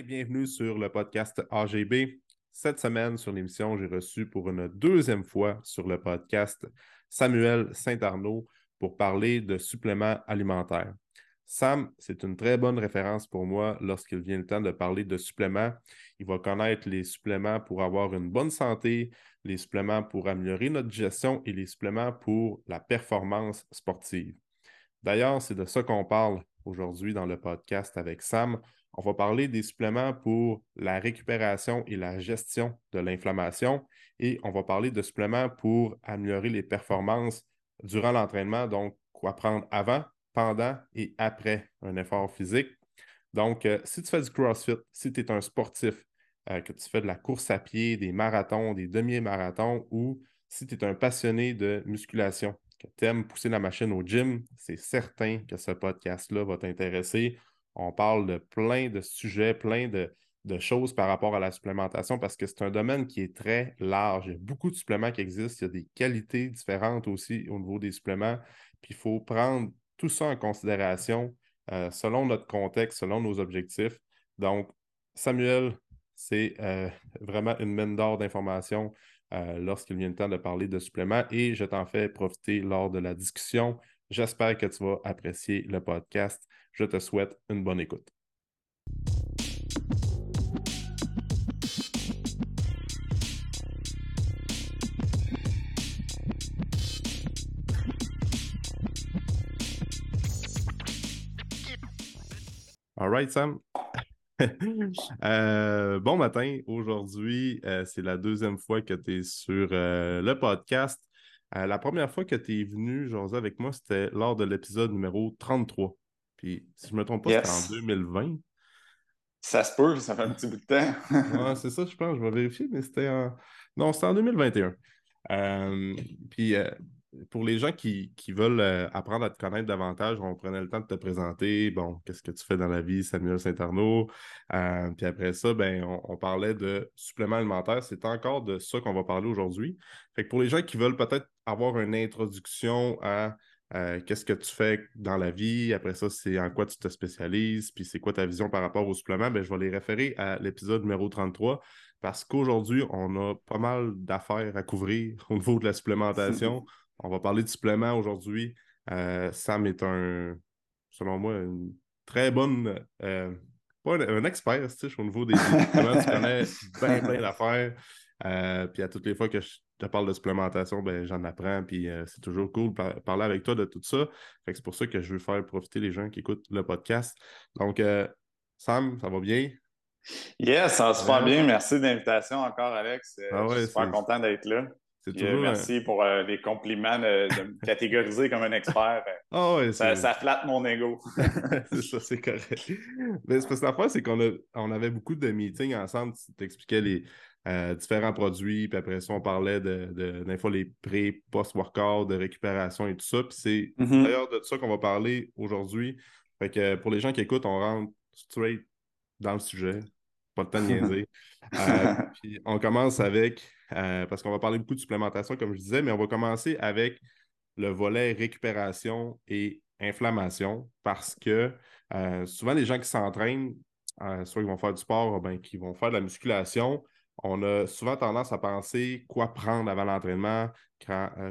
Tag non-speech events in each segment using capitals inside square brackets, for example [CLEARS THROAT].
Bienvenue sur le podcast AGB. Cette semaine, sur l'émission, j'ai reçu pour une deuxième fois sur le podcast Samuel Saint-Arnaud pour parler de suppléments alimentaires. Sam, c'est une très bonne référence pour moi lorsqu'il vient le temps de parler de suppléments. Il va connaître les suppléments pour avoir une bonne santé, les suppléments pour améliorer notre digestion et les suppléments pour la performance sportive. D'ailleurs, c'est de ça qu'on parle aujourd'hui dans le podcast avec Sam. On va parler des suppléments pour la récupération et la gestion de l'inflammation et on va parler de suppléments pour améliorer les performances durant l'entraînement, donc quoi prendre avant, pendant et après un effort physique. Donc, euh, si tu fais du CrossFit, si tu es un sportif, euh, que tu fais de la course à pied, des marathons, des demi-marathons ou si tu es un passionné de musculation, que tu aimes pousser la machine au gym, c'est certain que ce podcast-là va t'intéresser. On parle de plein de sujets, plein de, choses par rapport à la supplémentation parce que c'est un domaine qui est très large. Il y a beaucoup de suppléments qui existent. Il y a des qualités différentes aussi au niveau des suppléments. Puis il faut prendre tout ça en considération euh, selon notre contexte, selon nos objectifs. Donc, Samuel, c'est euh, vraiment une mine d'or d'informations euh, lorsqu'il vient le temps de parler de suppléments et je t'en fais profiter lors de la discussion. J'espère que tu vas apprécier le podcast. Je te souhaite une bonne écoute. All right, Sam. [LAUGHS] Euh, bon matin. Aujourd'hui, euh, c'est la deuxième fois que tu es sur euh, le podcast. la première fois que tu es venu, José, avec moi, c'était lors de l'épisode numéro 33. Puis, si je ne me trompe pas, c'était en 2020. Ça se peut, ça fait un petit bout de temps. [LAUGHS] c'est ça, je pense. Je vais vérifier, mais c'était en. Non, c'était en 2021. puis, pour les gens qui, veulent euh, apprendre à te connaître davantage, on prenait le temps de te présenter. Bon, qu'est-ce que tu fais dans la vie, Samuel Saint-Arnaud? Euh, puis après ça, ben, on, parlait de suppléments alimentaires. C'est encore de ça qu'on va parler aujourd'hui. Fait que pour les gens qui veulent peut-être avoir une introduction à euh, qu'est-ce que tu fais dans la vie, après ça, c'est en quoi tu te spécialises, puis c'est quoi ta vision par rapport aux suppléments, ben, je vais les référer à l'épisode numéro 33 parce qu'aujourd'hui, on a pas mal d'affaires à couvrir [LAUGHS] au niveau de la supplémentation. [LAUGHS] On va parler de suppléments aujourd'hui. Euh, Sam est un, selon moi, une très bonne. Euh, pas un, expert, tu sais, au niveau des, suppléments. tu connais [LAUGHS] bien, bien d'affaires. Euh, puis à toutes les fois que je te parle de supplémentation, ben, j'en apprends. Puis c'est toujours cool de parler avec toi de tout ça. C'est pour ça que je veux faire profiter les gens qui écoutent le podcast. Donc, Sam, ça va bien? Yes, ça va super bien. Merci de l'invitation encore, Alex. Ah je suis super content d'être là. Euh, merci pour euh, les compliments de, me [LAUGHS] catégoriser comme un expert. Ah ça, flatte mon ego. [LAUGHS] [LAUGHS] c'est ça, c'est correct. Mais parce que la fois, c'est qu'on on avait beaucoup de meetings ensemble. Tu t'expliquais les euh, différents produits, puis après ça, on parlait de, de fois les pré, post-workout, de récupération et tout ça. Puis c'est mm-hmm. d'ailleurs de ça qu'on va parler aujourd'hui. Fait que pour les gens qui écoutent, on rentre straight dans le sujet. Pas le temps de niaiser. [LAUGHS] puis on commence avec euh, parce qu'on va parler beaucoup de supplémentation, comme je disais, mais on va commencer avec le volet récupération et inflammation parce que euh, souvent, les gens qui s'entraînent, euh, soit ils vont faire du sport, ben, qui vont faire de la musculation, on a souvent tendance à penser quoi prendre avant l'entraînement,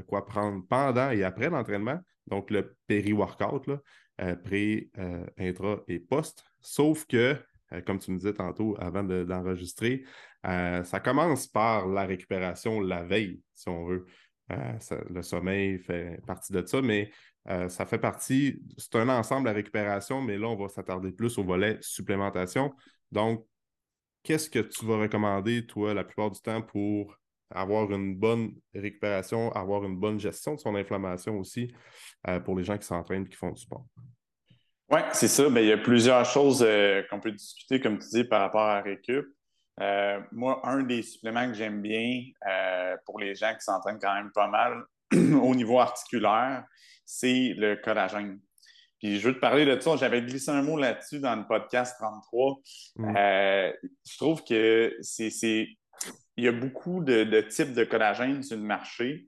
quoi prendre pendant et après l'entraînement, donc le péri-workout, pré, intra et post. Sauf que euh, comme tu me disais tantôt avant d'enregistrer, euh, ça commence par la récupération la veille, si on veut. Euh, le sommeil fait partie de ça, mais ça fait partie, c'est un ensemble la récupération, mais là, on va s'attarder plus au volet supplémentation. Donc, qu'est-ce que tu vas recommander, toi, la plupart du temps, pour avoir une bonne récupération, avoir une bonne gestion de son inflammation aussi pour les gens qui s'entraînent qui font du sport? Oui, c'est ça. Ben, il y a plusieurs choses euh, qu'on peut discuter, comme tu dis, par rapport à Récup. Euh, moi, un des suppléments que j'aime bien euh, pour les gens qui s'entraînent quand même pas mal [CLEARS THROAT] au niveau articulaire, c'est le collagène. Puis je veux te parler de ça. J'avais glissé un mot là-dessus dans le podcast 33. Mm. je trouve que c'est. Il y a beaucoup de, types de collagène sur le marché.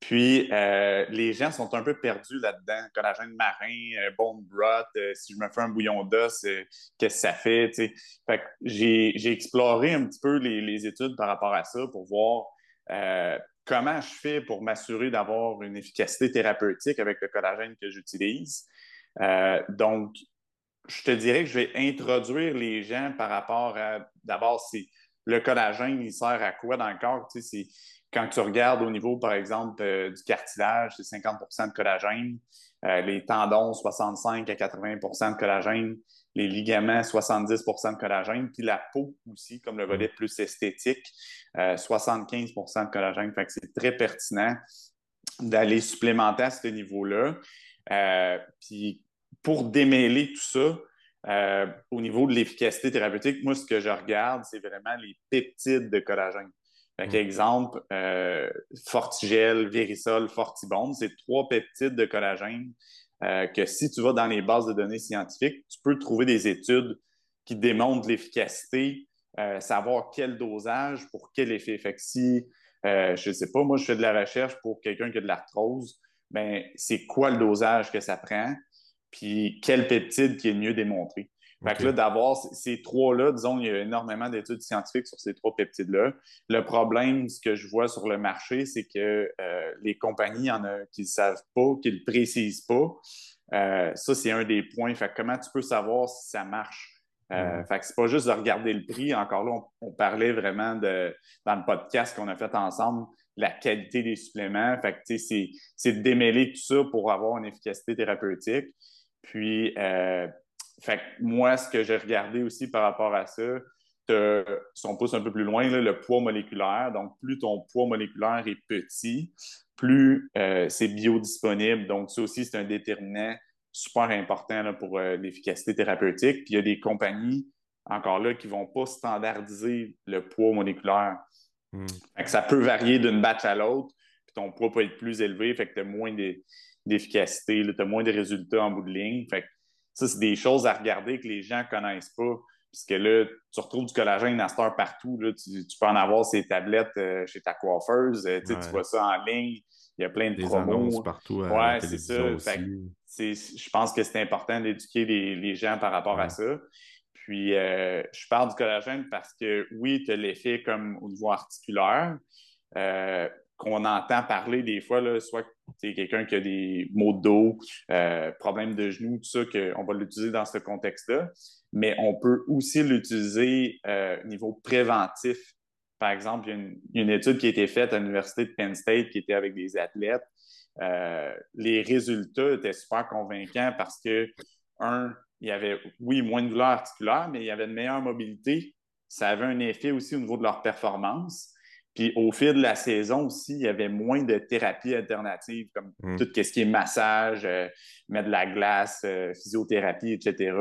Puis, euh, les gens sont un peu perdus là-dedans. Collagène marin, euh, bone broth, euh, si je me fais un bouillon d'os, qu'est-ce que ça fait? Fait que j'ai exploré un petit peu les, études par rapport à ça pour voir comment je fais pour m'assurer d'avoir une efficacité thérapeutique avec le collagène que j'utilise. Donc, je te dirais que je vais introduire les gens par rapport à, d'abord, c'est le collagène, il sert à quoi dans le corps? C'est quand tu regardes au niveau, par exemple, euh, du cartilage, c'est 50% de collagène. Euh, les tendons, 65 à 80% de collagène. Les ligaments, 70% de collagène. Puis la peau aussi, comme le volet plus esthétique, 75% euh, de collagène. Fait que c'est très pertinent d'aller supplémenter à ce niveau-là. Puis pour démêler tout ça, au niveau de l'efficacité thérapeutique, moi, ce que je regarde, c'est vraiment les peptides de collagène. Fait mm. exemple, euh, Fortigel, Vérisol, Fortibone, c'est trois peptides de collagène euh, que si tu vas dans les bases de données scientifiques, tu peux trouver des études qui démontrent l'efficacité, euh, savoir quel dosage pour quel effet. Fait que si, je ne sais pas, moi je fais de la recherche pour quelqu'un qui a de l'arthrose, ben c'est quoi le dosage que ça prend, puis quel peptide qui est mieux démontré. Fait que là, d'avoir ces trois-là, disons, il y a énormément d'études scientifiques sur ces trois peptides-là. Le problème, ce que je vois sur le marché, c'est que euh, les compagnies, il y en a qui ne savent pas, qui ne le précisent pas. Euh, ça, c'est un des points. Fait que comment tu peux savoir si ça marche? Euh, Fait que c'est pas juste de regarder le prix. Encore là, on, parlait vraiment de, dans le podcast qu'on a fait ensemble, la qualité des suppléments. Fait que, c'est de démêler tout ça pour avoir une efficacité thérapeutique. Puis, euh, fait que moi, ce que j'ai regardé aussi par rapport à ça, si on pousse un peu plus loin, le poids moléculaire. Donc, plus ton poids moléculaire est petit, plus euh, c'est biodisponible. Donc, ça aussi, c'est un déterminant super important pour euh, l'efficacité thérapeutique. Puis, il y a des compagnies, encore là, qui ne vont pas standardiser le poids moléculaire. Hmm. ça peut varier d'une batch à l'autre, puis ton poids peut être plus élevé, fait que tu as moins d'efficacité, tu as moins de résultats en bout de ligne. Fait ça, c'est des choses à regarder que les gens ne connaissent pas. Puisque là, tu retrouves du collagène à cette partout. Là. Tu, peux en avoir ces tablettes euh, chez ta coiffeuse. Euh, tu vois ça en ligne. Il y a plein de des promos. partout à ouais, c'est ça. je pense que c'est important d'éduquer les, gens par rapport à ça. Puis, euh, je parle du collagène parce que, oui, tu as l'effet comme au niveau articulaire qu'on entend parler des fois, là, soit c'est quelqu'un qui a des maux de dos, euh, problèmes de genoux, tout ça, qu'on va l'utiliser dans ce contexte-là. Mais on peut aussi l'utiliser euh, au niveau préventif. Par exemple, il y, a une, étude qui a été faite à l'Université de Penn State qui était avec des athlètes. Euh, les résultats étaient super convaincants parce que, un, il y avait, oui, moins de douleur articulaire, mais il y avait une meilleure mobilité. Ça avait un effet aussi au niveau de leur performance. Puis au fil de la saison aussi, il y avait moins de thérapies alternatives, comme mm. tout ce qui est massage, euh, mettre de la glace, euh, physiothérapie, etc.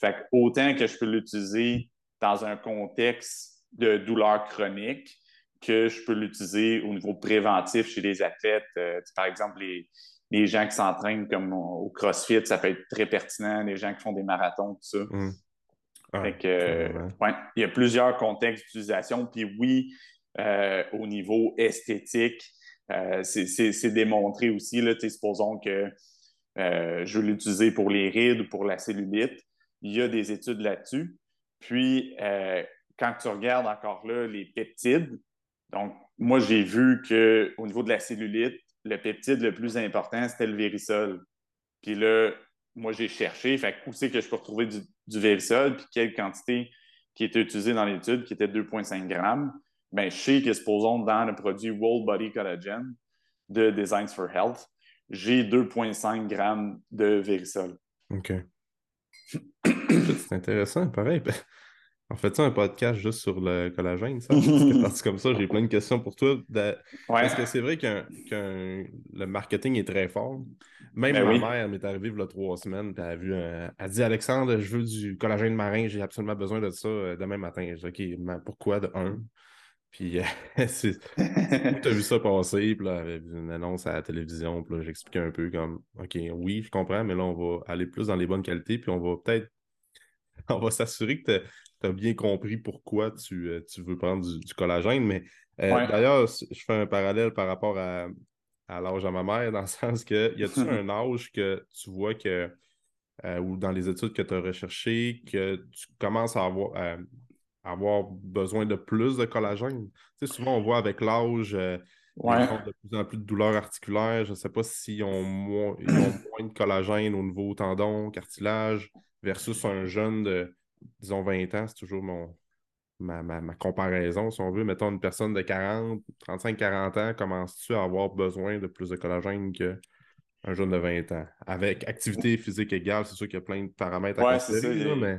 Fait que autant que je peux l'utiliser dans un contexte de douleur chronique, que je peux l'utiliser au niveau préventif chez les athlètes. Euh, par exemple, les, les gens qui s'entraînent comme au CrossFit, ça peut être très pertinent, les gens qui font des marathons, tout ça. Mm. fait que, ouais, il y a plusieurs contextes d'utilisation. Puis oui, euh, au niveau esthétique. Euh, c'est démontré aussi, là, supposons que euh, je veux l'utiliser pour les rides ou pour la cellulite. Il y a des études là-dessus. Puis, quand tu regardes encore là les peptides, donc moi, j'ai vu qu'au niveau de la cellulite, le peptide le plus important, c'était le vérisol. Puis là, moi, j'ai cherché, fait où c'est que je peux retrouver du, du puis quelle quantité qui était utilisée dans l'étude, qui était 2,5 grammes? Ben, je sais que, supposons, dans le produit World Body Collagen de Designs for Health, j'ai 2,5 grammes de Verisol. OK. [COUGHS] C'est intéressant, pareil. En fait, ça un podcast juste sur le collagène, ça? [LAUGHS] Parce que comme ça, j'ai plein de questions pour toi. Parce que c'est vrai que le marketing est très fort. Même ben ma mère m'est arrivée il y a trois semaines, puis elle a, vu elle a dit Alexandre, je veux du collagène marin, j'ai absolument besoin de ça euh, demain matin. Je dis OK, mais pourquoi de un? Puis, euh, [LAUGHS] tu as vu ça passer, puis là, avait une annonce à la télévision, puis là, j'expliquais un peu comme, OK, oui, je comprends, mais là, on va aller plus dans les bonnes qualités, puis on va peut-être, [LAUGHS] on va s'assurer que tu as, bien compris pourquoi tu, euh, veux prendre du, collagène. Mais euh, d'ailleurs, je fais un parallèle par rapport à à l'âge à ma mère, dans le [LAUGHS] sens que y a-t-il [LAUGHS] un âge que tu vois que, euh, ou dans les études que tu as recherchées, que tu commences à avoir, euh, avoir besoin de plus de collagène? Tu sais, souvent, on voit avec l'âge, Ouais. ils ont de plus en plus de douleurs articulaires. Je ne sais pas s'ils ont, moins, ils ont moins de collagène au niveau tendon, cartilage, versus un jeune de, disons, 20 ans. C'est toujours mon, ma, ma- ma comparaison, si on veut. Mettons une personne de 40, 35-40 ans, commences-tu à avoir besoin de plus de collagène qu'un jeune de 20 ans? Avec activité physique égale, c'est sûr qu'il y a plein de paramètres à ça, considérer, là, mais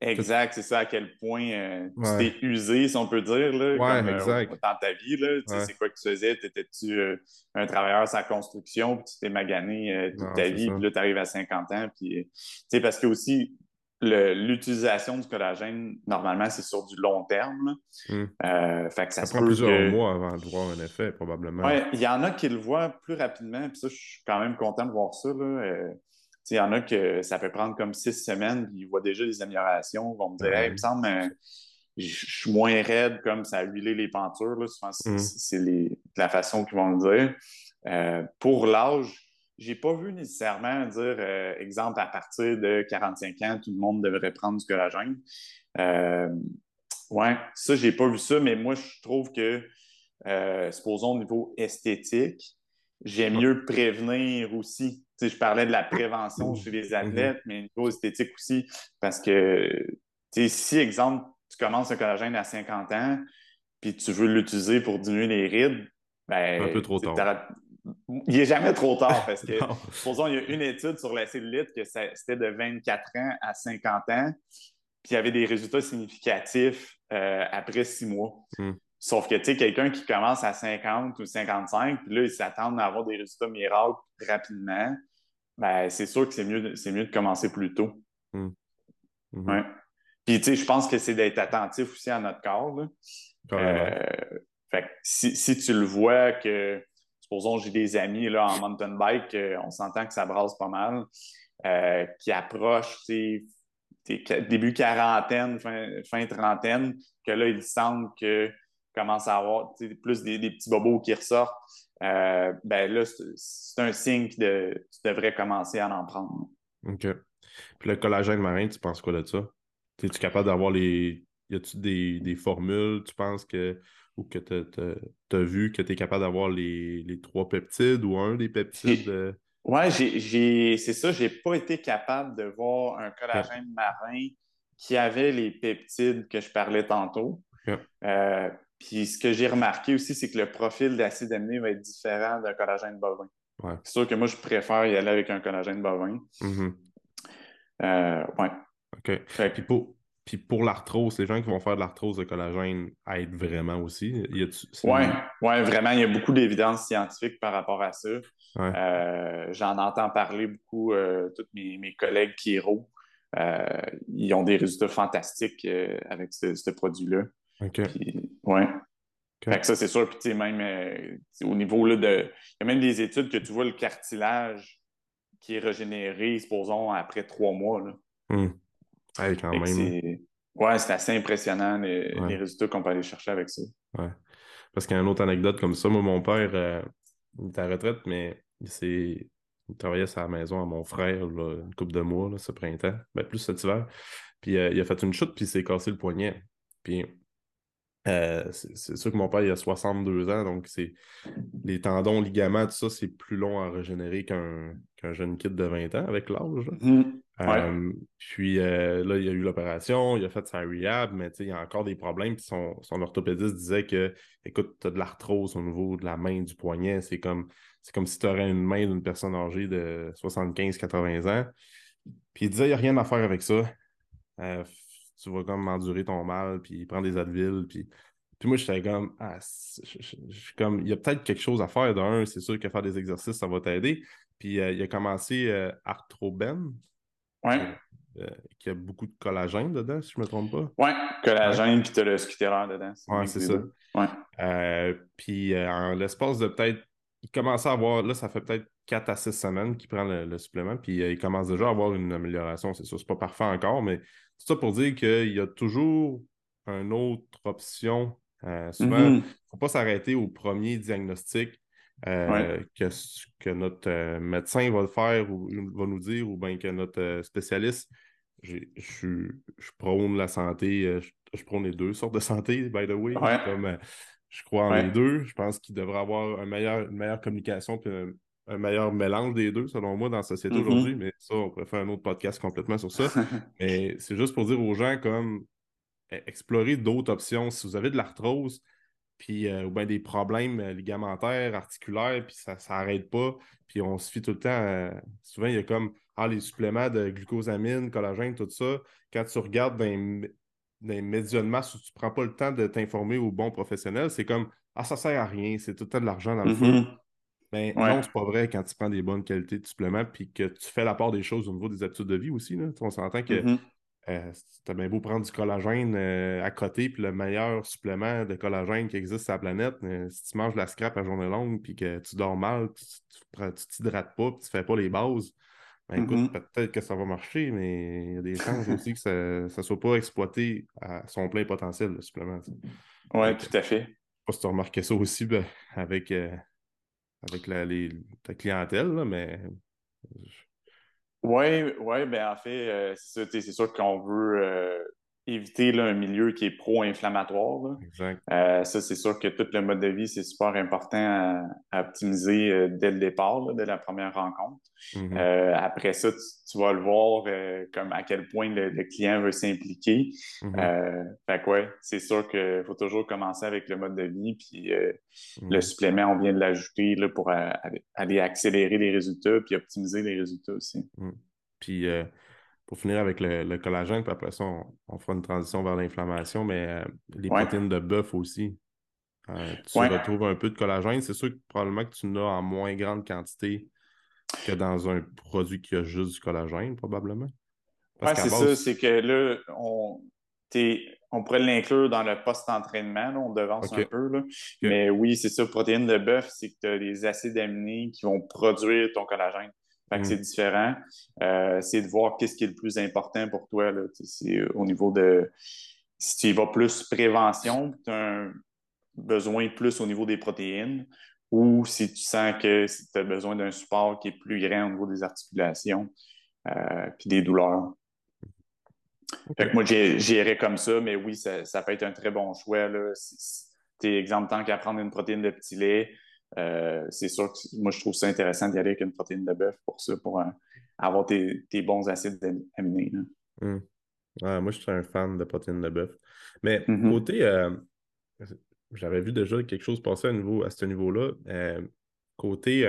Exact, c'est ça à quel point euh, tu t'es usé, si on peut dire, là, Ouais, comme, euh, exact. dans ta vie. Là, Tu sais. C'est quoi que tu faisais? T'étais-tu euh, un travailleur sa construction, puis tu t'es magané euh, toute Non, ta vie, ça. puis là, tu arrives à 50 ans. Puis, tu sais, parce que aussi, l'utilisation du collagène, normalement, c'est sur du long terme. Hmm. Euh, fait que ça, prend plusieurs que- mois avant de voir un effet, probablement. Ouais, il y en a qui le voient plus rapidement, puis ça, je suis quand même content de voir ça. Euh, il y en a que ça peut prendre comme six semaines, puis ils voient déjà des améliorations. Ils vont me dire, hey, il me semble, euh, je suis moins raide, comme ça a huilé les pentures. Là. Souvent, c'est Mm. c'est les- la façon qu'ils vont le dire. Pour l'âge, j'ai pas vu nécessairement dire, euh, exemple, à partir de 45 ans, tout le monde devrait prendre du collagène. Euh, ouais, ça, j'ai pas vu ça, mais moi, je trouve que, euh, supposons au niveau esthétique, j'aime mieux prévenir aussi. Tu sais, je parlais de la prévention chez les athlètes, mais au niveau esthétique aussi, parce que, tu sais, si, exemple, tu commences le collagène à 50 ans, puis tu veux l'utiliser pour diminuer les rides, ben, Un peu trop tard. Il est jamais trop tard parce que, [LAUGHS] supposons, il y a une étude sur la cellulite que c'était de 24 ans à 50 ans, puis il y avait des résultats significatifs euh, après six mois. Mm. Sauf que, tu sais, quelqu'un qui commence à 50 ou 55, puis là, il s'attend à avoir des résultats miracles rapidement, ben, c'est sûr que c'est mieux, mieux de commencer plus tôt. Mhm. Ouais. Puis, tu sais, je pense que c'est d'être attentif aussi à notre corps. là. Euh, fait que si, si tu le vois que, supposons, j'ai des amis là, en mountain bike, euh, on s'entend que ça brasse pas mal, euh, qui approchent, début quarantaine, fin, fin trentaine, que là, ils sentent que commence à avoir plus des, petits bobos qui ressortent. Euh, ben là, c'est un signe que tu devrais commencer à en prendre. OK. Puis le collagène marin, tu penses quoi de ça? Es-tu capable d'avoir les. Y a-tu des, des formules, tu penses que. Ou que tu as vu que tu es capable d'avoir les, les trois peptides ou un des peptides? euh, j'ai- c'est ça, j'ai pas été capable de voir un collagène marin qui avait les peptides que je parlais tantôt. Euh, puis ce que j'ai remarqué aussi, c'est que le profil d'acide aminé va être différent d'un collagène bovin. Ouais. C'est sûr que moi, je préfère y aller avec un collagène bovin. mhm. Euh, ouais. OK. Fait Puis pour, puis pour l'arthrose, les gens qui vont faire de l'arthrose de collagène aident vraiment aussi. C'est- Ouais, ouais, vraiment, il y a beaucoup d'évidence scientifique par rapport à ça. Ouais. Euh, j'en entends parler beaucoup, euh, tous mes, mes collègues Kiro. Euh, ils ont des résultats fantastiques euh, avec ce, ce produit-là. OK. Puis, ouais. Fait que ça, c'est sûr. Puis, tu sais, même au niveau là, de. Il y a même des études que tu vois le cartilage qui est régénéré, supposons, après trois mois. Là. Hum. Hey, quand Fait même. Ouais, c'est assez impressionnant les, Ouais. les résultats qu'on peut aller chercher avec ça. Ouais. Parce qu'il y a une autre anecdote comme ça. Moi, mon père, euh, il est à la retraite, mais il, il travaillait à la maison à mon frère là, une couple de mois, là, ce printemps, ben, plus cet hiver. Puis euh, il a fait une chute, puis il s'est cassé le poignet. Puis euh, c'est sûr que mon père, il a 62 ans, donc c'est les tendons, ligaments, tout ça, c'est plus long à régénérer qu'un jeune kid de 20 ans avec l'âge. Euh, puis euh, là, il y a eu l'opération, il a fait sa rehab, mais il y a encore des problèmes. Puis son, son orthopédiste disait que, écoute, tu as de l'arthrose au niveau de la main, du poignet. C'est comme, c'est comme si tu aurais une main d'une personne âgée de 75-80 ans. Puis il disait, il n'y a rien à faire avec ça. Euh, tu vas comme endurer ton mal, puis prendre des Advil. Puis, puis moi, j'étais comme, ah, comme, il y a peut-être quelque chose à faire. D'un, c'est sûr que faire des exercices, ça va t'aider. Puis il a commencé Arthroben Ouais. euh, qui a beaucoup de collagène dedans, si je ne me trompe pas. Ouais, collagène, puis tu as le scutéreur dedans. Bien c'est ça. Ouais. Euh, puis euh, en l'espace de peut-être. Il commençait à avoir. Là, ça fait peut-être 4 à 6 semaines qu'il prend le, le supplément. Puis euh, il commence déjà à avoir une amélioration. C'est sûr, c'est pas parfait encore, mais tout ça pour dire qu'il y a toujours une autre option. Euh, souvent, il Mhm. ne faut pas s'arrêter au premier diagnostic que, que notre médecin va le faire ou va nous dire, ou bien que notre spécialiste. Je, je prône la santé, je, prône les deux sortes de santé, by the way. Comme, je crois en les deux. Je pense qu'il devrait avoir une meilleure communication et un, meilleur mélange des deux, selon moi, dans la société mm-hmm. aujourd'hui. Mais ça, on pourrait faire un autre podcast complètement sur ça. [LAUGHS] Mais c'est juste pour dire aux gens comme e, explorer d'autres options. Si vous avez de l'arthrose, puis euh, ou bien des problèmes euh, ligamentaires, articulaires, puis ça n'arrête pas, puis on se fie tout le temps. souvent, il y a comme ah, les suppléments de glucosamine, collagène, tout ça. Quand tu regardes dans des médias de masse où tu ne prends pas le temps de t'informer au bon professionnel, c'est comme Ah, ça sert à rien, c'est tout le temps de l'argent dans le feu. Mm-hmm. Mais non, c'est pas vrai quand tu prends des bonnes qualités de suppléments puis que tu fais la part des choses au niveau des habitudes de vie aussi. Là. On s'entend que mm-hmm. Euh, tu as bien beau prendre du collagène euh, à côté, puis le meilleur supplément de collagène qui existe sur la planète, euh, si tu manges la scrap à journée longue puis que tu dors mal, tu t'hydrates pas, puis tu fais pas les bases, ben, écoute, mm-hmm. peut-être que ça va marcher, mais il y a des chances aussi que ça ne soit pas exploité à son plein potentiel, le supplément. Oui, tout à fait. Je ne sais pas si tu as remarqué ça aussi ben, avec, euh, avec la, les, ta clientèle, mais. Oui, ouais, ben en fait, euh, c'est sûr qu'on veut euh, éviter un milieu qui est pro-inflammatoire. Euh, ça, c'est sûr que tout le mode de vie, c'est super important à, optimiser euh, dès le départ, dès la première rencontre. Mm-hmm. Euh, après ça, tu, vas le voir comme à quel point le, client veut s'impliquer. Mm-hmm. fait que ouais, c'est sûr qu'il faut toujours commencer avec le mode de vie, puis mm-hmm. le supplément, on vient de l'ajouter pour aller accélérer les résultats, puis optimiser les résultats aussi. Mm. Puis pour finir avec le, collagène, puis après ça, on, fera une transition vers l'inflammation, mais euh, les protéines de bœuf aussi. Euh, tu retrouves un peu de collagène. C'est sûr que probablement que tu n'as en moins grande quantité que dans un produit qui a juste du collagène, probablement. Oui, c'est ça. C'est que là, on, on pourrait l'inclure dans le post-entraînement. On devance un peu. Là. Mais oui, c'est ça. Protéines de bœuf, c'est que tu as des acides aminés qui vont produire ton collagène. Fait que c'est mm. différent. Euh, c'est de voir qu'est-ce qui est le plus important pour toi. Là. au niveau de. Si tu y vas plus prévention, tu as un besoin plus au niveau des protéines, ou si tu sens que tu as besoin d'un support qui est plus grand au niveau des articulations euh, puis des douleurs. Fait que moi, j'irais comme ça, mais oui, ça, peut être un très bon choix. Là. Si, tu es exemple tant qu'à prendre une protéine de petit lait, euh, c'est sûr que moi, je trouve ça intéressant d'y aller avec une protéine de bœuf pour ça, pour euh, avoir tes, bons acides aminés. Hmm. moi, je suis un fan de protéines de bœuf. Mais mm-hmm. côté, euh, j'avais vu déjà quelque chose passer à, niveau, à ce niveau-là. côté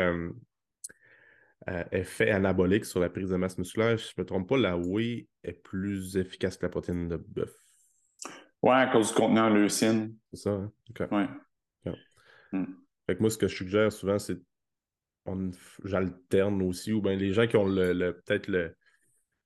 effet anabolique sur la prise de masse musculaire, je ne me trompe pas, la whey est plus efficace que la protéine de bœuf. Oui, à cause du contenant en leucine. C'est ça, hein? Oui. Hmm moi, ce que je suggère souvent, c'est j'alterne aussi, ou bien les gens qui ont le, peut-être le,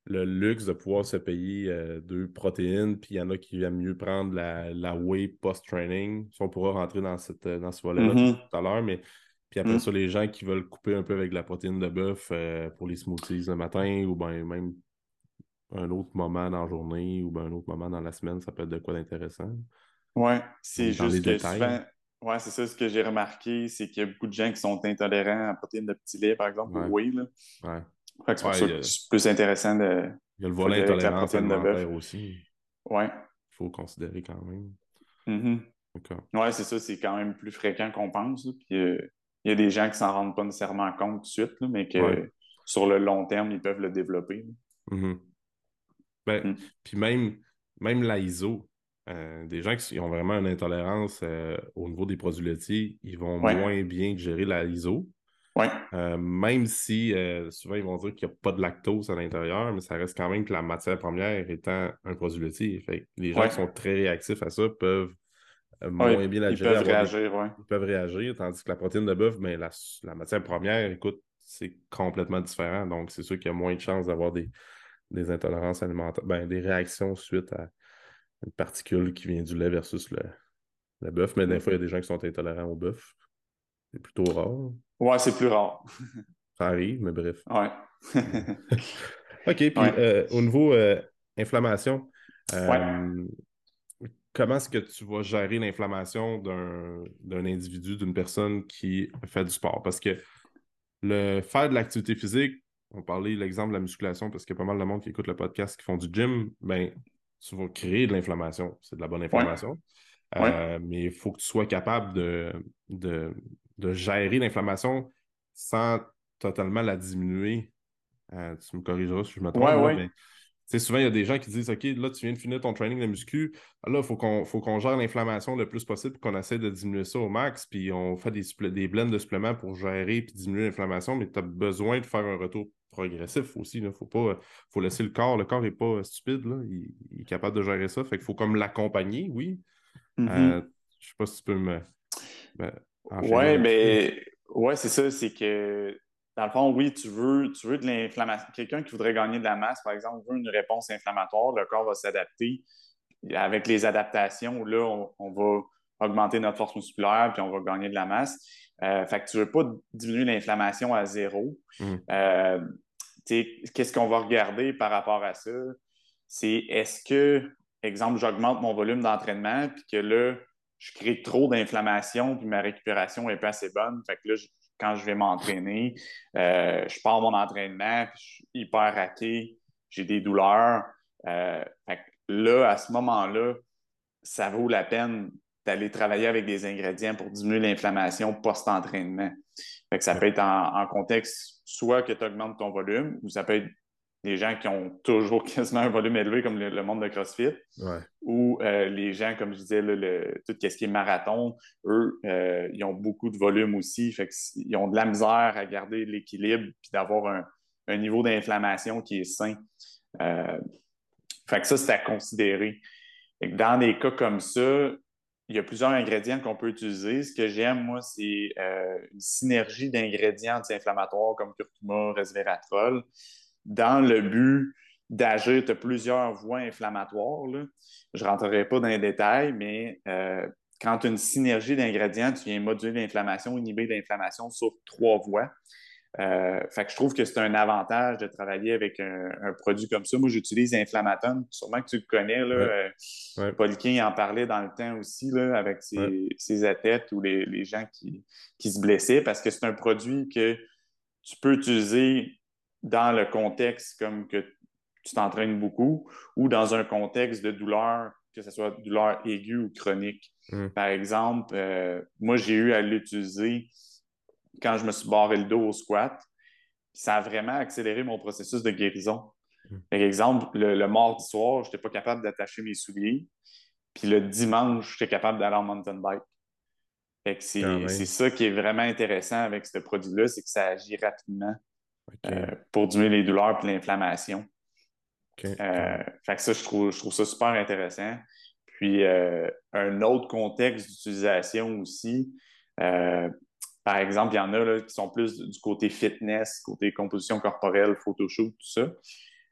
luxe de pouvoir se payer euh, deux protéines, puis il y en a qui aiment mieux prendre la, la whey post-training. on pourra rentrer dans, cette, dans ce volet-là mm-hmm. tout à l'heure, mais puis après mm. ça, les gens qui veulent couper un peu avec la protéine de bœuf euh, pour les smoothies le matin, ou bien même un autre moment dans la journée, ou bien un autre moment dans la semaine, ça peut être de quoi d'intéressant. Oui, c'est juste que oui, c'est ça. Ce que j'ai remarqué, c'est qu'il y a beaucoup de gens qui sont intolérants à la protéine de petit lait, par exemple, ou whey. Là. Ouais. c'est plus intéressant de. Il y a le volet intolérance alimentaire aussi. Oui. Il faut considérer quand même. Mm Oui, c'est ça. C'est quand même plus fréquent qu'on pense. Puis euh, il y a des gens qui s'en rendent pas nécessairement compte tout de suite, mais que sur le long terme, ils peuvent le développer. Mm-hmm. ben, mm. Puis même, même l'ISO, euh, des gens qui ont vraiment une intolérance euh, au niveau des produits laitiers, ils vont moins bien gérer la ISO. Euh, même si souvent ils vont dire qu'il n'y a pas de lactose à l'intérieur, mais ça reste quand même que la matière première étant un produit laitier. les gens qui sont très réactifs à ça peuvent moins bien la gérer. Peuvent réagir, Ils peuvent réagir, tandis que la protéine de bœuf, ben, la, matière première, écoute, c'est complètement différent. Donc, c'est sûr qu'il y a moins de chances d'avoir des, des intolérances alimentaires, ben, des réactions suite à, une particule qui vient du lait versus le, le bœuf. Mais des fois, il y a des gens qui sont intolérants au bœuf. C'est plutôt rare. Ouais, c'est plus rare. [LAUGHS] Ça arrive, mais bref. Ouais. [LAUGHS] OK, puis euh, au niveau euh, inflammation, euh, comment est-ce que tu vas gérer l'inflammation d'un individu, d'une personne qui fait du sport? Parce que le faire de l'activité physique, on parlait l'exemple de la musculation parce qu'il y a pas mal de monde qui écoute le podcast qui font du gym, ben, tu vas créer de l'inflammation. C'est de la bonne inflammation. Euh, mais il faut que tu sois capable de, de, gérer l'inflammation sans totalement la diminuer. Euh, tu me corrigeras si je me trompe. mais, souvent, il y a des gens qui disent OK, là, tu viens de finir ton training de muscu. Là, il faut qu'on gère l'inflammation le plus possible, qu'on essaie de diminuer ça au max. Puis on fait des, des blends de suppléments pour gérer et diminuer l'inflammation. Mais tu as besoin de faire un retour progressif aussi. Il faut pas faut laisser le corps. Le corps n'est pas stupide. Là. Il, est capable de gérer ça. Fait qu'il faut comme l'accompagner, oui. Je mm-hmm. euh, ne je sais pas si tu peux me. oui, mais ouais, c'est ça. C'est que dans le fond, oui, tu veux, tu veux de l'inflammation. Quelqu'un qui voudrait gagner de la masse, par exemple, veut une réponse inflammatoire, le corps va s'adapter. Avec les adaptations, là, on, va augmenter notre force musculaire puis on va gagner de la masse. Euh, fait que tu ne veux pas diminuer l'inflammation à zéro. Mm. Euh, qu'est-ce qu'on va regarder par rapport à ça? C'est est-ce que, exemple, j'augmente mon volume d'entraînement, puis que là, je crée trop d'inflammation, puis ma récupération n'est pas assez bonne. Fait que là, quand je vais m'entraîner, euh, je pars mon entraînement, puis je suis hyper raqué, j'ai des douleurs. Fait que là, à ce moment-là, ça vaut la peine d'aller travailler avec des ingrédients pour diminuer l'inflammation post-entraînement. ça peut être en, contexte soit que tu augmentes ton volume, ou ça peut être des gens qui ont toujours [LAUGHS] quasiment un volume élevé, comme le, monde de CrossFit, ou euh, les gens, comme je disais, le, tout ce qui est marathon, eux, euh, ils ont beaucoup de volume aussi, fait ils ont de la misère à garder l'équilibre puis d'avoir un, niveau d'inflammation qui est sain. Euh, fait que ça, c'est à considérer. dans des cas comme ça, il y a plusieurs ingrédients qu'on peut utiliser. Ce que j'aime, moi, c'est euh, une synergie d'ingrédients anti-inflammatoires comme curcuma, resveratrol, dans le but d'agir. Tu as plusieurs voies inflammatoires. Je ne rentrerai pas dans les détails, mais euh, quand tu as une synergie d'ingrédients, tu viens moduler l'inflammation, inhiber l'inflammation sur trois voies. Euh, fait que je trouve que c'est un avantage de travailler avec un, produit comme ça. Moi, j'utilise Inflammatone, sûrement que tu le connais. Là, euh, Paul en parlait dans le temps aussi là, avec ses, athlètes ou les, gens qui, se blessaient parce que c'est un produit que tu peux utiliser dans le contexte comme que tu t'entraînes beaucoup ou dans un contexte de douleur, que ce soit douleur aiguë ou chronique. Mm. Par exemple, euh, moi, j'ai eu à l'utiliser quand je me suis barré le dos au squat, ça a vraiment accéléré mon processus de guérison. Hmm. Par exemple, le, mardi soir, je n'étais pas capable d'attacher mes souliers. Puis le dimanche, j'étais capable d'aller en mountain bike. Ah c'est ça qui est vraiment intéressant avec ce produit-là, c'est que ça agit rapidement euh, pour diminuer les douleurs et l'inflammation. Euh, fait que ça, je trouve, je trouve ça super intéressant. Puis euh, un autre contexte d'utilisation aussi, par exemple, il y en a qui sont plus du côté fitness, côté composition corporelle, photoshoot, tout ça.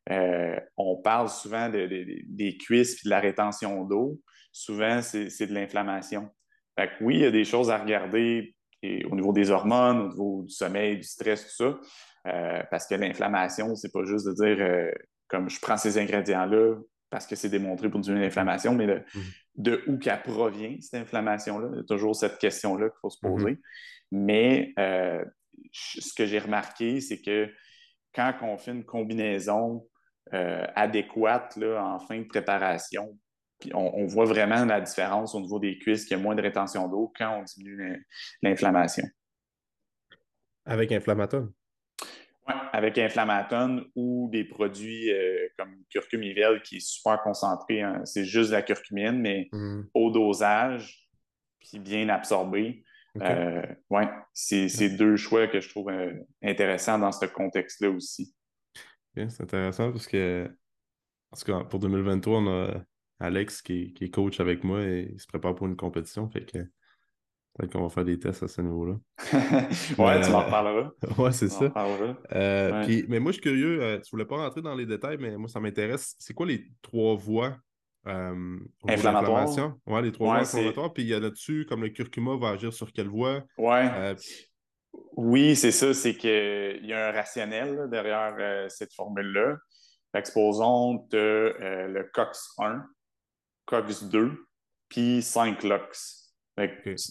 Euh, on parle souvent des cuisses et de la rétention d'eau. Souvent, c'est de l'inflammation. Oui, il y a des choses à regarder au niveau des hormones, au niveau du sommeil, du stress, tout ça. Euh, parce que l'inflammation, c'est pas juste de dire euh, comme je prends ces ingrédients-là parce que c'est démontré pour diminuer l'inflammation, mais de, mm-hmm. de où qu'elle provient, cette inflammation-là. Il y a toujours cette question-là qu'il faut se poser. Mm-hmm. Mais euh, ce que j'ai remarqué, c'est que quand on fait une combinaison euh, adéquate là, en fin de préparation, on, voit vraiment la différence au niveau des cuisses, qu'il y a moins de rétention d'eau quand on diminue l'inflammation. Avec inflammatone? Oui, avec inflammatone ou des produits euh, comme curcumivel qui est super concentré. Hein. C'est juste la curcumine, mais mmh. au dosage, puis bien absorbé. Euh, oui, c'est deux choix que je trouve euh, intéressants dans ce contexte-là aussi. c'est intéressant parce que, parce que pour 2023, on a Alex qui, est coach avec moi et il se prépare pour une compétition. Fait que peut-être qu'on va faire des tests à ce niveau-là. [LAUGHS] ouais, tu m'en reparleras. [LAUGHS] ouais, c'est ça. Euh, mais moi, je suis curieux, tu voulais pas rentrer dans les détails, mais moi, ça m'intéresse. C'est quoi les trois voies euh, inflammatoire. Oui, les trois voies inflammatoires. Puis il y en a-dessus, comme le curcuma va agir sur quelle voie? Ouais. Euh, oui, c'est ça. C'est qu'il y a un rationnel derrière euh, cette formule-là. Exposons de le COX-1, COX-2 puis 5 lux.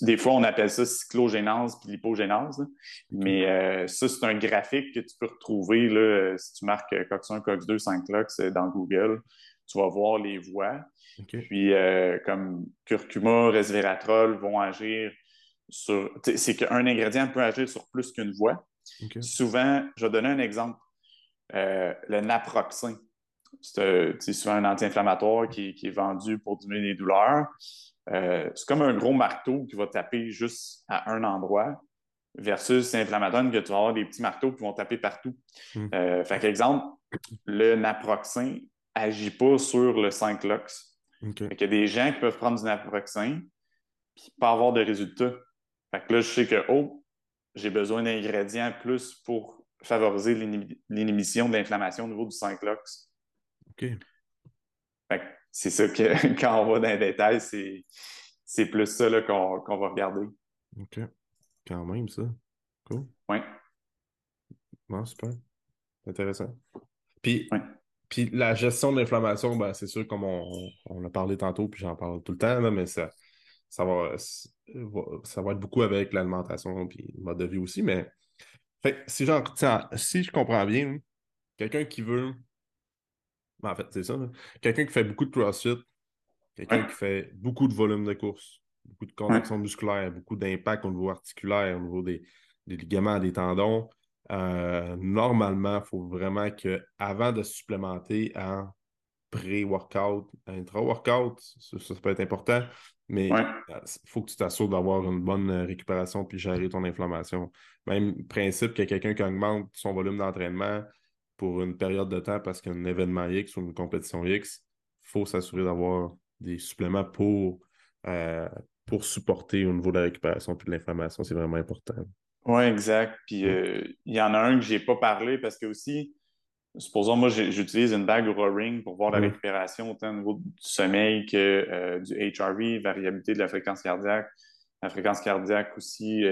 Des fois, on appelle ça cyclogénase puis lipogénase. Mais euh, ça, c'est un graphique que tu peux retrouver là, si tu marques COX1, COX2, 5 lux dans Google. Tu vas voir les voies. Puis, euh, comme curcuma, resveratrol vont agir sur. C'est qu'un ingrédient peut agir sur plus qu'une voie. Souvent, je vais donner un exemple. Euh, le naproxen, c'est souvent un anti-inflammatoire qui, est vendu pour diminuer les douleurs. Euh, c'est comme un gros marteau qui va taper juste à un endroit versus inflammatoire que tu vas avoir des petits marteaux qui vont taper partout. Hmm. Euh, fait qu'exemple, le naproxen n'agit pas sur le 5-LOX. Il y a des gens qui peuvent prendre du naproxen et pas avoir de résultats. Fait que là, je sais que, oh, j'ai besoin d'ingrédients plus pour favoriser l'inhibition de l'inflammation au niveau du 5-LOX. OK. c'est ça que [LAUGHS] quand on va dans les détails, c'est plus ça qu'on va regarder. OK. Quand même, ça. Cool. Oui. Non, super. Intéressant. Puis, puis la gestion de l'inflammation, ben, c'est sûr, comme on, on, a parlé tantôt, puis j'en parle tout le temps, mais ça, ça, va, ça va être beaucoup avec l'alimentation puis le mode de vie aussi. Mais fait, si, si je comprends bien, quelqu'un qui veut ben, en fait, c'est ça. Quelqu'un qui fait beaucoup de CrossFit, quelqu'un qui fait beaucoup de volume de course, beaucoup de contraction musculaire, beaucoup d'impact au niveau articulaire, au niveau des, ligaments, des tendons. Euh, normalement, il faut vraiment qu'avant de se supplémenter en pré-workout, intra-workout, ça, peut être important, mais il euh, faut que tu t'assures d'avoir une bonne récupération puis gérer ton inflammation. Même principe que quelqu'un qui augmente son volume d'entraînement, pour une période de temps parce qu'un événement X ou une compétition X, il faut s'assurer d'avoir des suppléments pour, euh, pour supporter au niveau de la récupération et de l'inflammation. C'est vraiment important. Oui, exact. Puis euh, il y en a un que je n'ai pas parlé parce que aussi, supposons moi, j'utilise une bague Oura Ring pour voir la récupération autant au niveau du sommeil que euh, du HRV, variabilité de la fréquence cardiaque. La fréquence cardiaque aussi,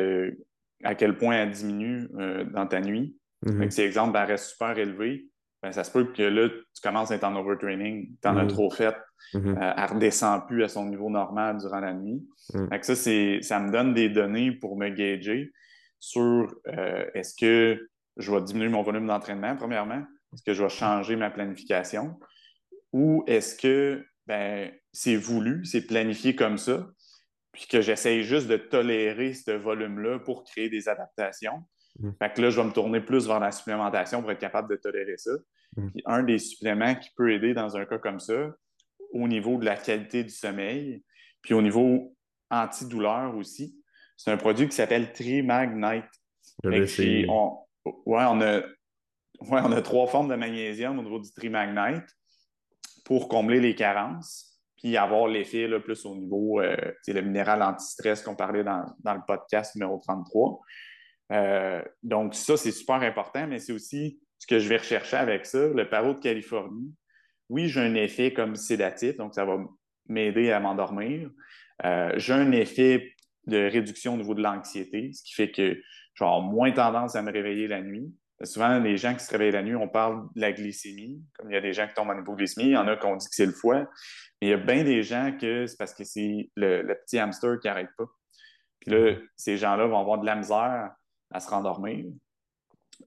à quel point elle diminue dans ta nuit. Mm Si l'exemple ben, reste super élevé, ben, ça se peut que là, tu commences à être en overtraining, tu en as mhm. trop fait, mm euh, elle ne redescend plus à son niveau normal durant la nuit. Mhm. ça, ça me donne des données pour me gager sur euh, est-ce que je vais diminuer mon volume d'entraînement, premièrement, est-ce que je vais changer ma planification? Ou est-ce que ben, c'est voulu, c'est planifié comme ça, puis que j'essaye juste de tolérer ce volume-là pour créer des adaptations? Mm. Fait que là, je vais me tourner plus vers la supplémentation pour être capable de tolérer ça. Mm. Puis un des suppléments qui peut aider dans un cas comme ça, au niveau de la qualité du sommeil, puis au niveau antidouleur aussi, c'est un produit qui s'appelle Trimagnite. On, ouais, on a, on a trois formes de magnésium au niveau du Trimagnite pour combler les carences, puis avoir l'effet plus au niveau, euh, le minéral anti-stress qu'on parlait dans, dans, le podcast numéro 33. Euh, donc, ça, c'est super important, mais c'est aussi ce que je vais rechercher avec ça, le paro de Californie. Oui, j'ai un effet comme sédatif, donc ça va m'aider à m'endormir. Euh, j'ai un effet de réduction au niveau de l'anxiété, ce qui fait que j'ai moins tendance à me réveiller la nuit. Souvent, les gens qui se réveillent la nuit, on parle de la glycémie. Comme il y a des gens qui tombent en hypoglycémie, il y en a qui ont dit que c'est le foie. Mais il y a bien des gens que c'est parce que c'est le, petit hamster qui n'arrête pas. Puis là, ces gens-là vont avoir de la misère à se rendormir.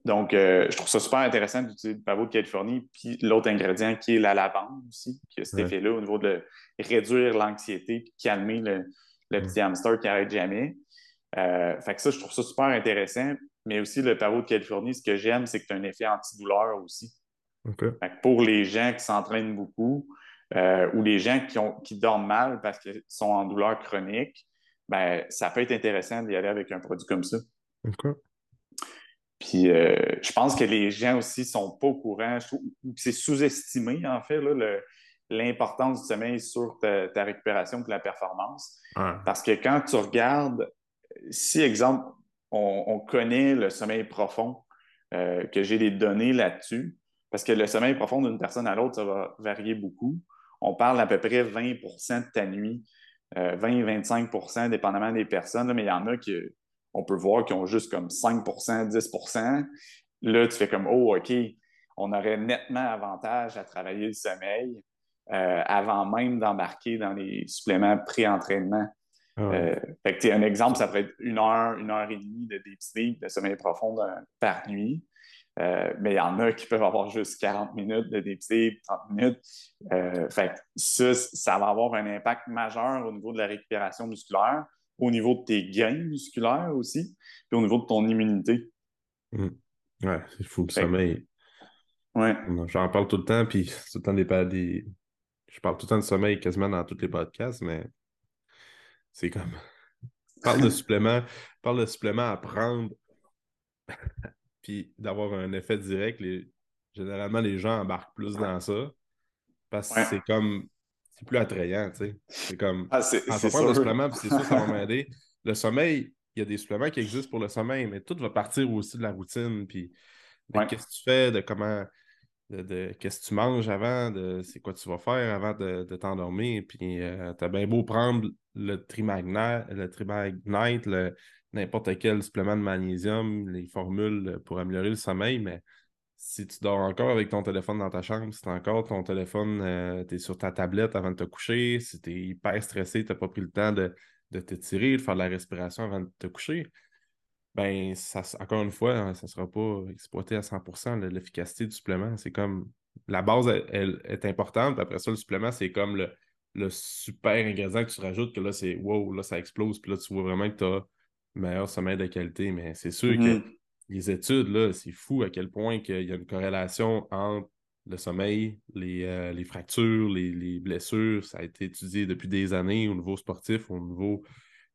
Donc, euh, je trouve ça super intéressant d'utiliser le pavot de Californie, puis l'autre ingrédient qui est la lavande aussi, qui a cet effet-là au niveau de réduire l'anxiété puis calmer le, petit hamster qui n'arrête jamais. Euh, fait que ça, je trouve ça super intéressant. Mais aussi, le pavot de Californie, ce que j'aime, c'est que tu as un effet antidouleur aussi. pour les gens qui s'entraînent beaucoup euh, ou les gens qui, ont, qui dorment mal parce qu'ils sont en douleur chronique, ben, ça peut être intéressant d'y aller avec un produit comme ça. Puis euh, je pense que les gens aussi sont pas au courant. C'est sous-estimé, en fait, l'importance du sommeil sur ta, récupération et la performance. Parce que quand tu regardes, si, exemple, on, connaît le sommeil profond, euh, que j'ai des données là-dessus, parce que le sommeil profond d'une personne à l'autre, ça va varier beaucoup. On parle à peu près 20% de ta nuit, 20-25% euh, dépendamment des personnes, mais il y en a qui, on peut voir qu'ils ont juste comme 5% 10% Là, tu fais comme, oh, OK, on aurait nettement avantage à travailler le sommeil. Avant même d'embarquer dans les suppléments pré-entraînement. Ah euh, un exemple, ça pourrait être une heure, une heure et demie de deep sleep, de sommeil profond par nuit. Euh, mais il y en a qui peuvent avoir juste 40 minutes de deep sleep, 30 minutes. Euh, fait ça, ça va avoir un impact majeur au niveau de la récupération musculaire, au niveau de tes gains musculaires aussi, puis au niveau de ton immunité. Mmh. Ouais, c'est fou le sommeil. Ouais. J'en parle tout le temps, puis tout le temps des, des... Je parle tout le temps de sommeil quasiment dans tous les podcasts, mais c'est comme. parle de [LAUGHS] suppléments, parle de suppléments à prendre, [LAUGHS] puis d'avoir un effet direct. Les... Généralement, les gens embarquent plus dans ça parce que c'est comme. C'est plus attrayant, tu sais. C'est comme. Ah, c'est prendre le supplément, puis c'est sûr, ça va [LAUGHS] m'aider. Le sommeil, il y a des suppléments qui existent pour le sommeil, mais tout va partir aussi de la routine, puis qu'est-ce que tu fais, de comment de, qu'est-ce que tu manges avant, de c'est quoi tu vas faire avant de, t'endormir. Puis euh, tu as bien beau prendre le trimagnite, le trimagnite, n'importe quel supplément de magnésium, les formules pour améliorer le sommeil, mais si tu dors encore avec ton téléphone dans ta chambre, si tu encore ton téléphone, euh, tu es sur ta tablette avant de te coucher, si tu es hyper stressé, tu n'as pas pris le temps de, de t'étirer, de faire de la respiration avant de te coucher, ben, ça, encore une fois, hein, ça ne sera pas exploité à 100% l'efficacité du supplément. C'est comme la base, elle, est importante, puis après ça, le supplément, c'est comme le, super ingrédient que tu rajoutes, que là, c'est wow, là, ça explose, puis là, tu vois vraiment que tu as meilleur sommeil de qualité. Mais c'est sûr que mm-hmm. les études, là, c'est fou à quel point qu'il y a une corrélation entre le sommeil, les, euh, fractures, les, blessures. Ça a été étudié depuis des années au niveau sportif, au niveau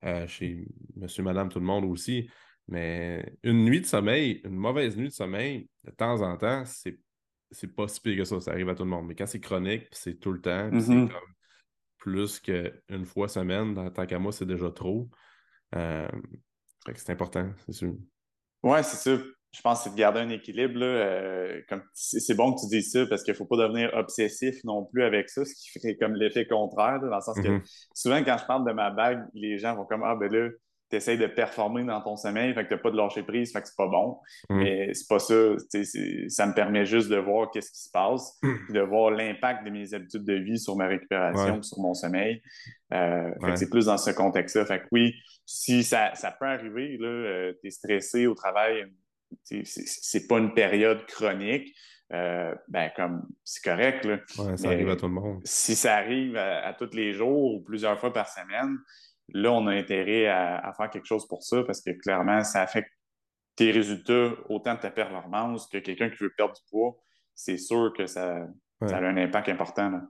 euh, chez monsieur, madame, tout le monde aussi. Mais une nuit de sommeil, une mauvaise nuit de sommeil, de temps en temps, c'est, c'est pas si pire que ça. Ça arrive à tout le monde. Mais quand c'est chronique, c'est tout le temps, c'est mm-hmm. comme plus qu'une fois semaine, tant qu'à moi, c'est déjà trop. Euh, c'est important, c'est sûr. Ouais, c'est ça. Je pense que c'est de garder un équilibre. Euh, comme, c'est, bon que tu dises ça parce qu'il ne faut pas devenir obsessif non plus avec ça, ce qui ferait comme l'effet contraire, dans le sens que mm-hmm. souvent, quand je parle de ma bague, les gens vont comme Ah, ben là, tu essaies de performer dans ton sommeil, fait que tu n'as pas de lâcher prise, fait que c'est pas bon. Mm. Mais c'est pas ça. Ça me permet juste de voir qu'est-ce qui se passe, mm. de voir l'impact de mes habitudes de vie sur ma récupération, sur mon sommeil. Euh, c'est plus dans ce contexte-là. Fait que oui, si ça, ça peut arriver, euh, tu es stressé au travail, c'est pas une période chronique. Euh, ben comme c'est correct. Là. ça arrive à tout le monde. Si ça arrive à, à tous les jours ou plusieurs fois par semaine, là, on a intérêt à, faire quelque chose pour ça parce que clairement, ça affecte tes résultats, autant de ta performance que quelqu'un qui veut perdre du poids. C'est sûr que ça, a un impact important.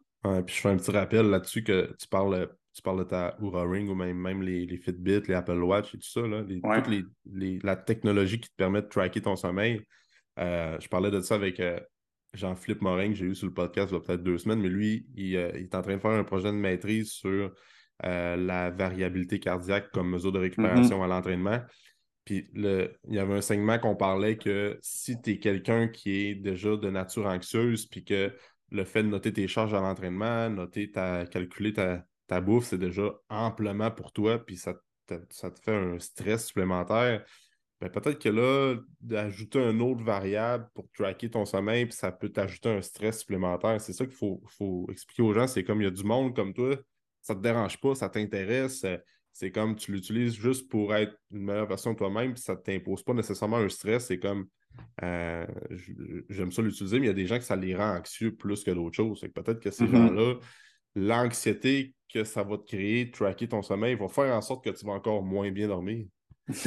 puis je fais un petit rappel là-dessus que tu parles, tu parles de ta Oura Ring ou même, même les, Fitbit, les Apple Watch et tout ça, là, toute la technologie qui te permet de tracker ton sommeil. Euh, je parlais de ça avec euh, Jean-Philippe Morin que j'ai eu sur le podcast il y a peut-être deux semaines, mais lui, il, euh, il, est en train de faire un projet de maîtrise sur euh, la variabilité cardiaque comme mesure de récupération mm-hmm. à l'entraînement. Puis il y avait un segment qu'on parlait que si tu es quelqu'un qui est déjà de nature anxieuse, puis que le fait de noter tes charges à l'entraînement, noter ta, calculer ta, bouffe, c'est déjà amplement pour toi, puis ça, ça te fait un stress supplémentaire. Ben, peut-être que là, d'ajouter une autre variable pour tracker ton sommeil, puis ça peut t'ajouter un stress supplémentaire. C'est ça qu'il faut, faut, expliquer aux gens. C'est comme il y a du monde comme toi ça te dérange pas, ça t'intéresse. Euh, c'est comme tu l'utilises juste pour être une meilleure version de toi-même, puis ça ne t'impose pas nécessairement un stress. C'est comme euh, j'aime ça l'utiliser, mais il y a des gens que ça les rend anxieux plus que d'autres choses. peut-être que ces mm-hmm. gens-là, l'anxiété que ça va te créer, tracker ton sommeil, va faire en sorte que tu vas encore moins bien dormir. [LAUGHS]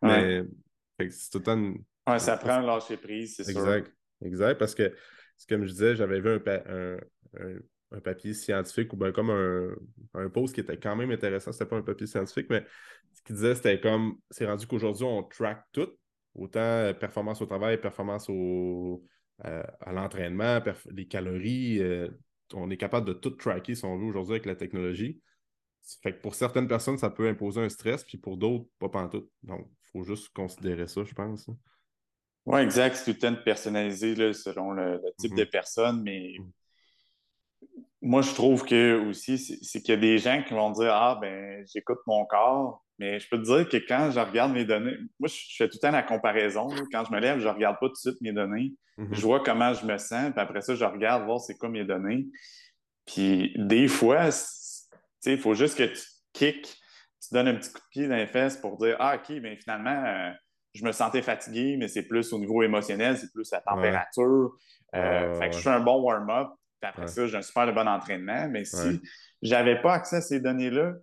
mais c'est tout un. Ouais, ça prend lâcher prise, c'est sûr. Exact. Exact, parce que, comme je disais, j'avais vu un, un papier scientifique ou bien comme un, un post qui était quand même intéressant. C'était pas un papier scientifique, mais ce qu'il disait, c'était comme c'est rendu qu'aujourd'hui, on track tout, autant euh, performance au travail, performance au, euh, à l'entraînement, les calories. Euh, on est capable de tout tracker si on veut aujourd'hui avec la technologie. Fait que pour certaines personnes, ça peut imposer un stress, puis pour d'autres, pas tout. Donc, il faut juste considérer ça, je pense. Oui, exact. C'est tout le temps personnalisé selon le, type mm-hmm. de personne, mais mm moi, je trouve que aussi, c'est qu'il y a des gens qui vont dire Ah, ben, j'écoute mon corps. Mais je peux te dire que quand je regarde mes données, moi, je fais tout le temps la comparaison. Quand je me lève, je ne regarde pas tout de suite mes données. Mm-hmm. Je vois comment je me sens, puis après ça, je regarde voir c'est quoi mes données. Puis des fois, il faut juste que tu kicks, tu donnes un petit coup de pied dans les fesses pour dire Ah, OK, bien finalement, euh, je me sentais fatigué, mais c'est plus au niveau émotionnel, c'est plus la température. Euh, fait que je fais un bon warm-up, puis après ça, j'ai un super bon entraînement. Mais si j'avais pas accès à ces données-là,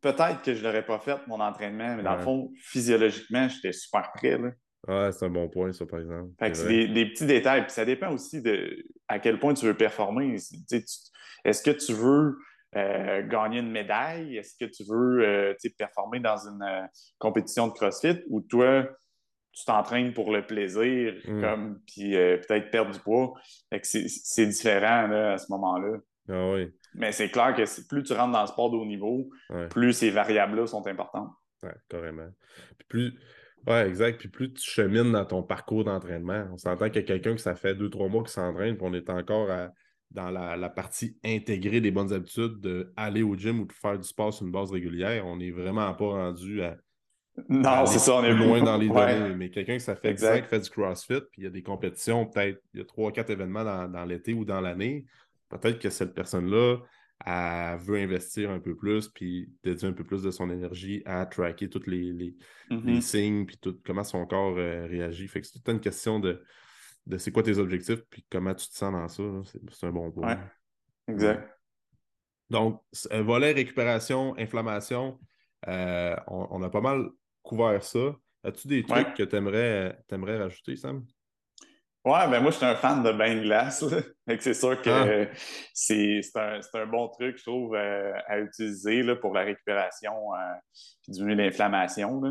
peut-être que je l'aurais pas fait, mon entraînement, mais dans le fond, physiologiquement, j'étais super prêt. Là. Ouais, c'est un bon point, ça, par exemple. Fait que c'est des, petits détails. Puis ça dépend aussi de à quel point tu veux performer. Est-ce que tu veux euh, gagner une médaille? Est-ce que tu veux euh, performer dans une euh, compétition de CrossFit? Ou toi, tu t'entraînes pour le plaisir, hmm. comme puis peut-être perdre du poids? c'est différent à ce moment-là. Ah oui. Mais c'est clair que plus tu rentres dans le sport de haut niveau, plus ces variables-là sont importantes. Oui, carrément. plus. Ouais, exact. Puis plus tu chemines dans ton parcours d'entraînement, on s'entend qu'il y a quelqu'un que ça fait deux, trois mois qui s'entraîne, puis on est encore à, dans la, partie intégrée des bonnes habitudes d'aller au gym ou de faire du sport sur une base régulière. On n'est vraiment pas rendu à. Non, c'est ça, on est loin dans les [LAUGHS] données. Mais quelqu'un qui ça fait exact. fait du CrossFit, puis il y a des compétitions, peut-être, il y a trois, quatre événements dans, l'été ou dans l'année. Peut-être que cette personne-là, veut investir un peu plus, puis dédier un peu plus de son énergie à tracker tous les, les, mm-hmm. signes, puis tout, comment son corps euh, réagit. Fait que c'est toute une question de, de c'est quoi tes objectifs puis comment tu te sens dans ça. C'est un bon point. exact. Donc, euh, volet récupération, inflammation, euh, on, a pas mal couvert ça. As-tu des trucs que tu aimerais, rajouter, Sam? Ouais, ben moi, je suis un fan de bain de glace. [LAUGHS] C'est sûr que ah. c'est un, bon truc, je trouve, euh, à utiliser là, pour la récupération et diminuer l'inflammation.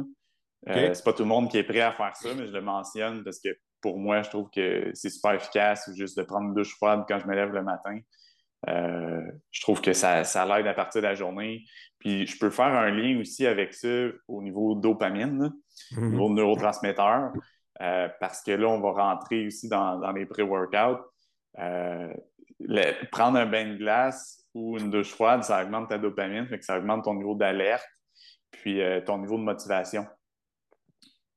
c'est pas tout le monde qui est prêt à faire ça, mais je le mentionne parce que pour moi, je trouve que c'est super efficace juste de prendre une douche froide quand je me lève le matin. Euh, je trouve que ça, ça l'aide à partir de la journée. Puis je peux faire un lien aussi avec ça au niveau dopamine, au mhm. niveau neurotransmetteur, euh, parce que là, on va rentrer aussi dans, les pré-workouts. Euh, prendre un bain de glace ou une douche froide, ça augmente ta dopamine, fait que ça augmente ton niveau d'alerte, puis ton niveau de motivation.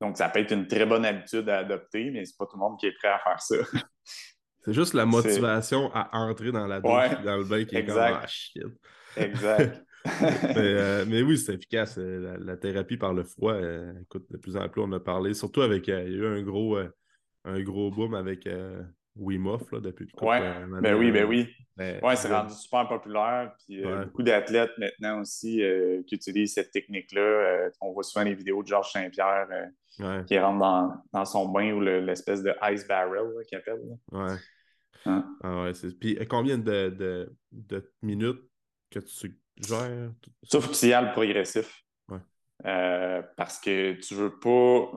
Donc, ça peut être une très bonne habitude à adopter, mais c'est pas tout le monde qui est prêt à faire ça. [LAUGHS] C'est juste la motivation à entrer dans la douche, dans le bain qui est comme ah, shit. Exact. [LAUGHS] [LAUGHS] Euh, mais, oui, c'est efficace. Euh, la, thérapie par le froid, euh, écoute, de plus en plus, on a parlé, surtout avec. il y a eu un gros, un gros boom avec Wim Hof là, depuis le Ouais, ben oui, ben oui. ouais, c'est rendu super populaire. Puis beaucoup d'athlètes maintenant aussi qui utilisent cette technique-là. on voit souvent les vidéos de Georges Saint-Pierre qui rentre dans, son bain ou l'espèce de ice barrel qu'il appelle. Ouais. Ah. ah ouais, Puis combien de, minutes que tu gères? Faut que tu y ailles progressif. Euh, parce que tu veux pas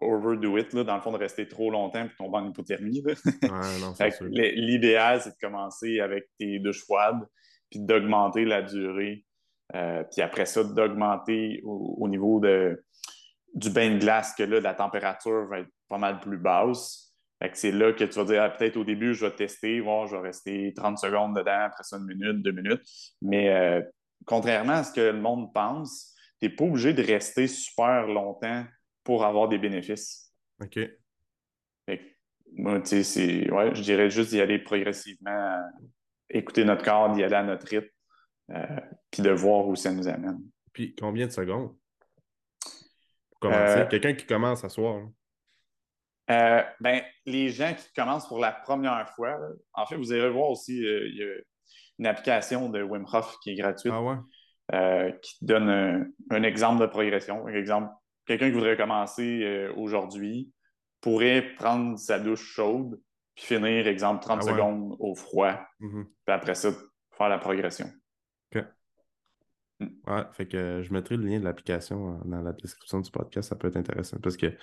overdo it, là, dans le fond, de rester trop longtemps et tomber en hypothermie. L'idéal, c'est de commencer avec tes douches froides, puis d'augmenter la durée. Euh, puis après ça, d'augmenter au, niveau de, du bain de glace, que là, la température va être pas mal plus basse. C'est là que tu vas dire, ah, peut-être au début, je vais tester, voir, je vais rester 30 secondes dedans, après ça, une minute, deux minutes. Mais euh, contrairement à ce que le monde pense, tu n'es pas obligé de rester super longtemps pour avoir des bénéfices. OK. moi, tu sais, ouais, je dirais juste d'y aller progressivement, écouter notre corps, d'y aller à notre rythme, euh, puis de voir où ça nous amène. Puis combien de secondes? Euh, Quelqu'un qui commence à soir. Euh, ben, les gens qui commencent pour la première fois, en fait, vous allez voir aussi, euh, il y a une application de Wim Hof qui est gratuite, ah qui donne un, exemple de progression. Par exemple, quelqu'un qui voudrait commencer aujourd'hui pourrait prendre sa douche chaude puis finir, exemple, 30 ah secondes au froid, mm-hmm. puis après ça, faire la progression. Mm. Ouais, fait que je mettrai le lien de l'application dans la description du podcast, ça peut être intéressant parce que,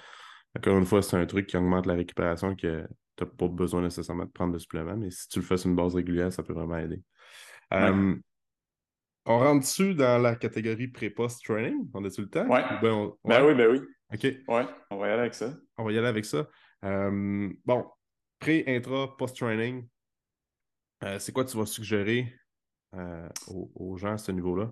encore une fois, c'est un truc qui augmente la récupération que tu n'as pas besoin nécessairement de prendre de suppléments, mais si tu le fais sur une base régulière, ça peut vraiment aider. on rentre dessus dans la catégorie pré-post training? On a-tu le temps? Ouais. Ben, ben, oui, ben oui. OK. Ouais, on va y aller avec ça. On va y aller avec ça. bon, pré, intra, post-training, euh, c'est quoi tu vas suggérer euh, aux, aux, gens à ce niveau-là?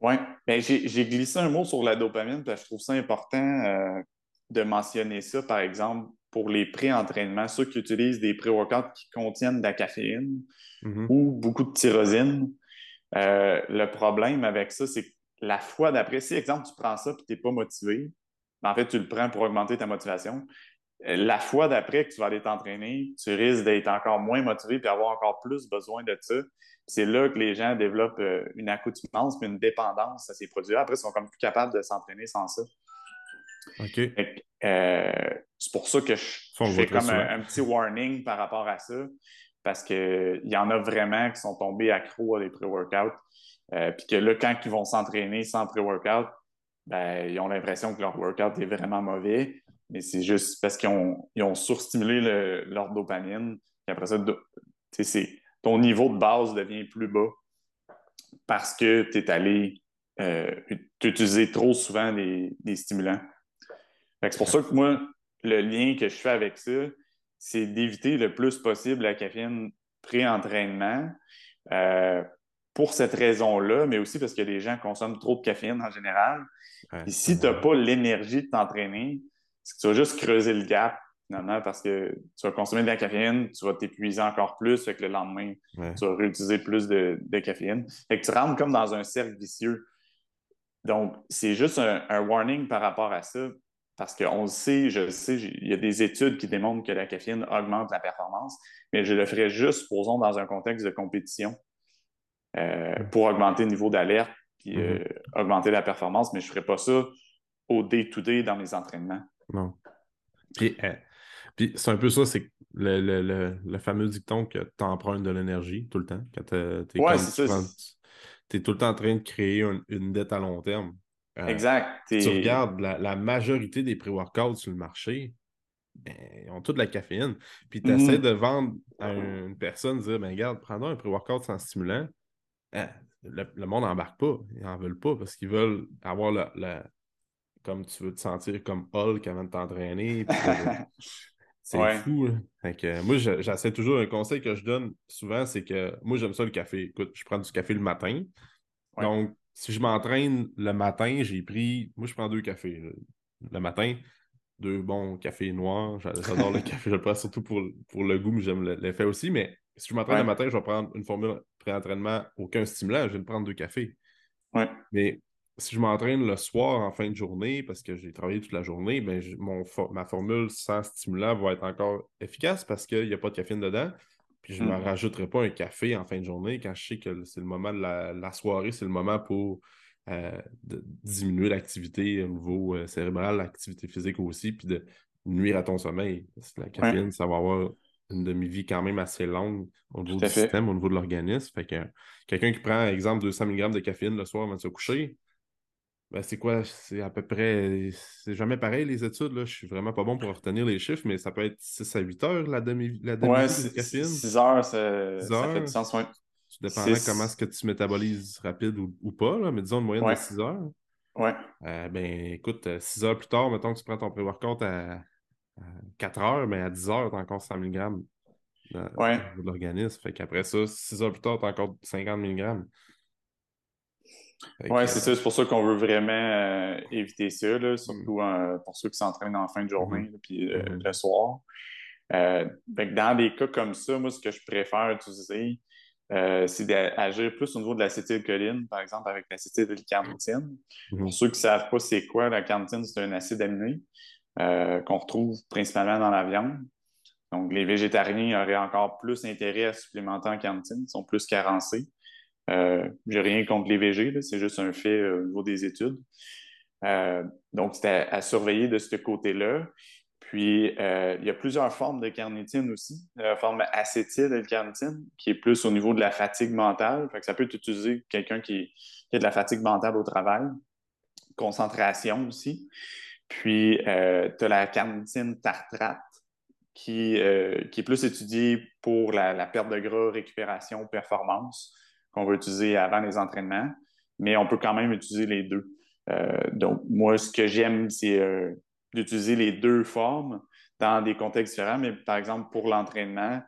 Oui, ben, j'ai glissé un mot sur la dopamine parce que je trouve ça important euh, de mentionner ça, par exemple, pour les pré-entraînements, ceux qui utilisent des pré-workouts qui contiennent de la caféine Mhm. ou beaucoup de tyrosine. Euh, le problème avec ça, c'est que la fois d'après, si, exemple, tu prends ça et tu n'es pas motivé, ben, en fait, tu le prends pour augmenter ta motivation. Euh, La fois d'après que tu vas aller t'entraîner, tu risques d'être encore moins motivé et avoir encore plus besoin de ça. C'est là que les gens développent euh, une accoutumance puis une dépendance à ces produits-là. Après, ils sont comme plus capables de s'entraîner sans ça. Euh, c'est pour ça que je, fais comme un, petit warning par rapport à ça, parce qu'il y en a vraiment qui sont tombés accros à des pré-workouts, euh, puis que là, quand ils vont s'entraîner sans pré-workout, ben, ils ont l'impression que leur workout est vraiment mauvais, mais c'est juste parce qu'ils ont, ils ont surstimulé le- leur dopamine, puis après ça, do- ton niveau de base devient plus bas parce que tu es allé euh, utiliser trop souvent des, des stimulants. C'est pour ça que moi, le lien que je fais avec ça, c'est d'éviter le plus possible la caféine pré-entraînement. euh, pour cette raison-là, mais aussi parce que les gens consomment trop de caféine en général. Ouais, Et si tu n'as pas l'énergie de t'entraîner, c'est que tu vas juste creuser le gap, finalement, parce que tu vas consommer de la caféine, tu vas t'épuiser encore plus, fait que le lendemain, ouais. tu vas réutiliser plus de, de caféine. Fait que tu rentres comme dans un cercle vicieux. Donc, c'est juste un, un warning par rapport à ça, parce qu'on le sait, je le sais, il y a des études qui démontrent que la caféine augmente la performance, mais je le ferais juste, supposons, dans un contexte de compétition euh, pour augmenter le niveau d'alerte puis euh, augmenter la performance, mais je ne ferais pas ça au day-to-day dans mes entraînements. Non. Puis, euh, puis c'est un peu ça, c'est le, le, le, le fameux dicton que tu empruntes de l'énergie tout le temps. Quand tu Ouais, c'est ça, es tout le temps en train de créer un- une dette à long terme. Euh, Exact. Tu regardes la, la majorité des pré-workouts sur le marché, ben, ils ont toute la caféine. Puis tu essaies Mhm. de vendre à une personne, dire ben, regarde, prends un pré-workout sans stimulant. Hein, le, le monde n'embarque pas. Ils n'en veulent pas parce qu'ils veulent avoir la, la- Comme tu veux te sentir comme Hulk avant de t'entraîner. [LAUGHS] C'est Ouais. fou. que, moi, je- j'essaie toujours un conseil que je donne souvent, c'est que moi, j'aime ça le café. Écoute, je prends du café le matin. Ouais. Donc, si je m'entraîne le matin, j'ai pris. Moi, je prends deux cafés. là. Le matin, deux bons cafés noirs. J'a- J'adore le [LAUGHS] café. Je le prends surtout pour, pour le goût, mais j'aime le- l'effet aussi. Mais si je m'entraîne Ouais. le matin, je vais prendre une formule pré-entraînement, aucun stimulant, je vais prendre deux cafés. Ouais. Mais si je m'entraîne le soir en fin de journée, parce que j'ai travaillé toute la journée, ben, mon, ma formule sans stimulant va être encore efficace parce qu'il n'y a pas de caféine dedans. Puis je ne Mm. me rajouterai pas un café en fin de journée quand je sais que c'est le moment de la, la soirée, c'est le moment pour euh, de diminuer l'activité au niveau euh, cérébral, l'activité physique aussi, puis de nuire à ton sommeil. La caféine, ça va avoir une demi-vie quand même assez longue au niveau du fait. système, au niveau de l'organisme. Fait que quelqu'un qui prend, exemple, 200 mg de caféine le soir avant de se coucher, ben, c'est quoi? C'est à peu près. C'est jamais pareil, les études. Là. Je suis vraiment pas bon pour retenir les chiffres, mais ça peut être 6 à 8 heures la demi la demi Ouais, de caféine. 6 heures, ça, ça fait heures. du sens. ouais. Tout dépendant six. comment est-ce que tu métabolises rapide ou, ou pas, là, mais disons une moyenne Ouais. de 6 heures. Ouais. Euh, ben écoute, 6 heures plus tard, mettons que tu prends ton pré-workout à, à 4 heures, mais à 10 heures, tu as encore 100 mg dans, Ouais. de l'organisme. Fait qu'après ça, 6 heures plus tard, tu as encore 50 mg. Que, c'est ça. C'est pour ça qu'on veut vraiment euh, éviter ça, là, surtout euh, pour ceux qui s'entraînent en fin de journée, là, puis euh, Mhm. le soir. Euh, dans des cas comme ça, moi, ce que je préfère utiliser, euh, c'est d'agir plus au niveau de l'acétylcholine, par exemple, avec l'acétylcarnitine. mhm. Pour ceux qui ne savent pas c'est quoi, la carnitine, c'est un acide aminé euh, qu'on retrouve principalement dans la viande. Donc, les végétariens auraient encore plus intérêt à supplémenter en carnitine, ils sont plus carencés. Euh, J'ai rien contre là, c'est juste un fait euh, au niveau des études. Euh, donc, c'est à, surveiller de ce côté-là. Puis, euh, il y a plusieurs formes de carnitine aussi. La forme acétyl-L-carnitine, qui est plus au niveau de la fatigue mentale. Ça peut être utilisé quelqu'un qui, a de la fatigue mentale au travail. Concentration aussi. Puis, tu as la carnitine tartrate, qui, qui est plus étudiée pour la perte de gras, récupération, performance, qu'on va utiliser avant les entraînements. Mais on peut quand même utiliser les deux. Euh, donc, moi, ce que j'aime, c'est euh, d'utiliser les deux formes dans des contextes différents. Mais par exemple, pour l'entraînement,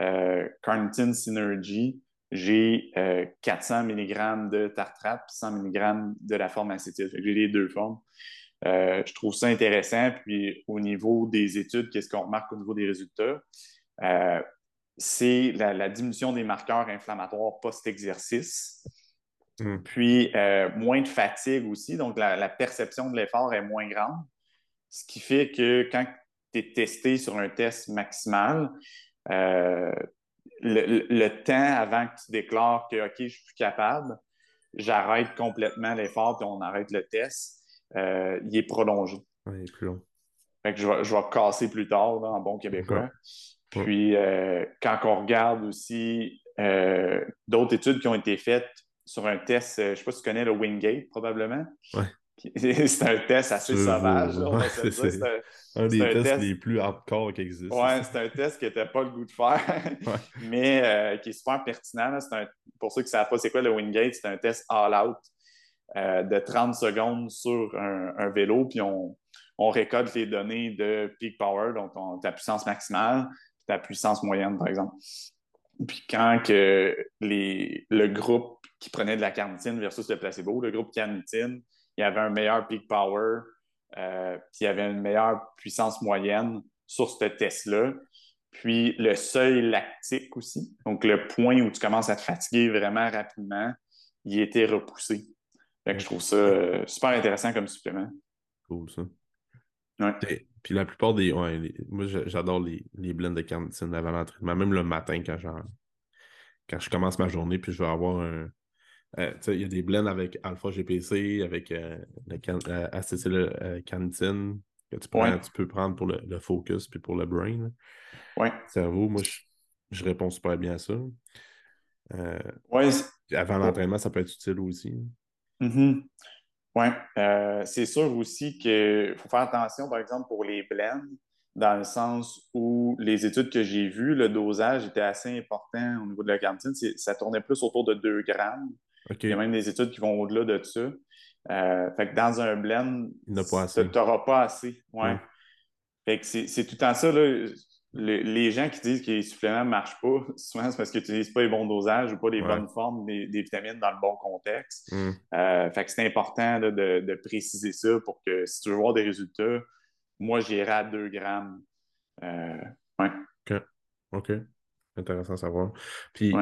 euh, Carnitine Synergy, j'ai euh, 400 mg de tartrate puis 100 mg de la forme acétyl. Fait que J'ai les deux formes. je trouve ça intéressant. Puis au niveau des études, qu'est-ce qu'on remarque au niveau des résultats? C'est la, diminution des marqueurs inflammatoires post-exercice. Hmm. Puis moins de fatigue aussi, donc la perception de l'effort est moins grande. Ce qui fait que quand tu es testé sur un test maximal, euh, le, temps avant que tu déclares que OK, je suis plus capable, j'arrête complètement l'effort et on arrête le test, euh, il est prolongé. Oui, il est plus long. Fait que je, vais, casser plus tard en bon québécois. Puis euh, quand on regarde aussi d'autres études qui ont été faites sur un test, je ne sais pas si tu connais le Wingate probablement. Oui. [LAUGHS] c'est un test assez sauvage. c'est un, des tests les plus hardcore qui existent. Oui, c'est un test que tu n'as pas le goût de faire, [LAUGHS] [LAUGHS] mais euh, qui est super pertinent. pour ceux qui ne savent pas c'est quoi le Wingate, c'est un test all-out euh, de 30 secondes sur un, vélo, puis on, récolte les données de peak power, donc ta puissance maximale, ta puissance moyenne, par exemple. Puis quand que les, le groupe qui prenait de la carnitine versus le placebo, le groupe carnitine, il y avait un meilleur peak power, euh, puis il y avait une meilleure puissance moyenne sur ce test-là. Puis le seuil lactique aussi, donc le point où tu commences à te fatiguer vraiment rapidement, il était repoussé. Fait que je trouve ça euh, super intéressant comme supplément. Cool, ça. Ouais. Puis la plupart des. moi, j'adore les, les blends de carnitine avant l'entraînement, même le matin quand, quand je commence ma journée, puis je vais avoir un, euh, il y a des blends avec alpha GPC, avec euh, euh acétylcarnitine que tu, tu, peux prendre pour le, focus puis pour le brain. Oui. Cerveau, moi, je, réponds super bien à ça. ouais. Avant l'entraînement, ça peut être utile aussi. Mm-hmm. Oui. c'est sûr aussi qu'il faut faire attention, par exemple, pour les blends, dans le sens où les études que j'ai vues, le dosage était assez important au niveau de la carnitine. Ça tournait plus autour de 2 grammes. Il y a même des études qui vont au-delà de ça. Euh, fait que dans un blend, tu n'auras pas assez. Ouais. Fait que c'est tout temps ça. Là, les gens qui disent que les suppléments ne marchent pas, [LAUGHS] souvent c'est parce qu'ils n'utilisent pas les bons dosages ou pas les bonnes formes des, vitamines dans le bon contexte. Mm. Euh, fait que c'est important de, préciser ça pour que si tu veux voir des résultats, moi j'irai à 2 grammes. Euh, ouais. OK. OK. Intéressant à savoir. Puis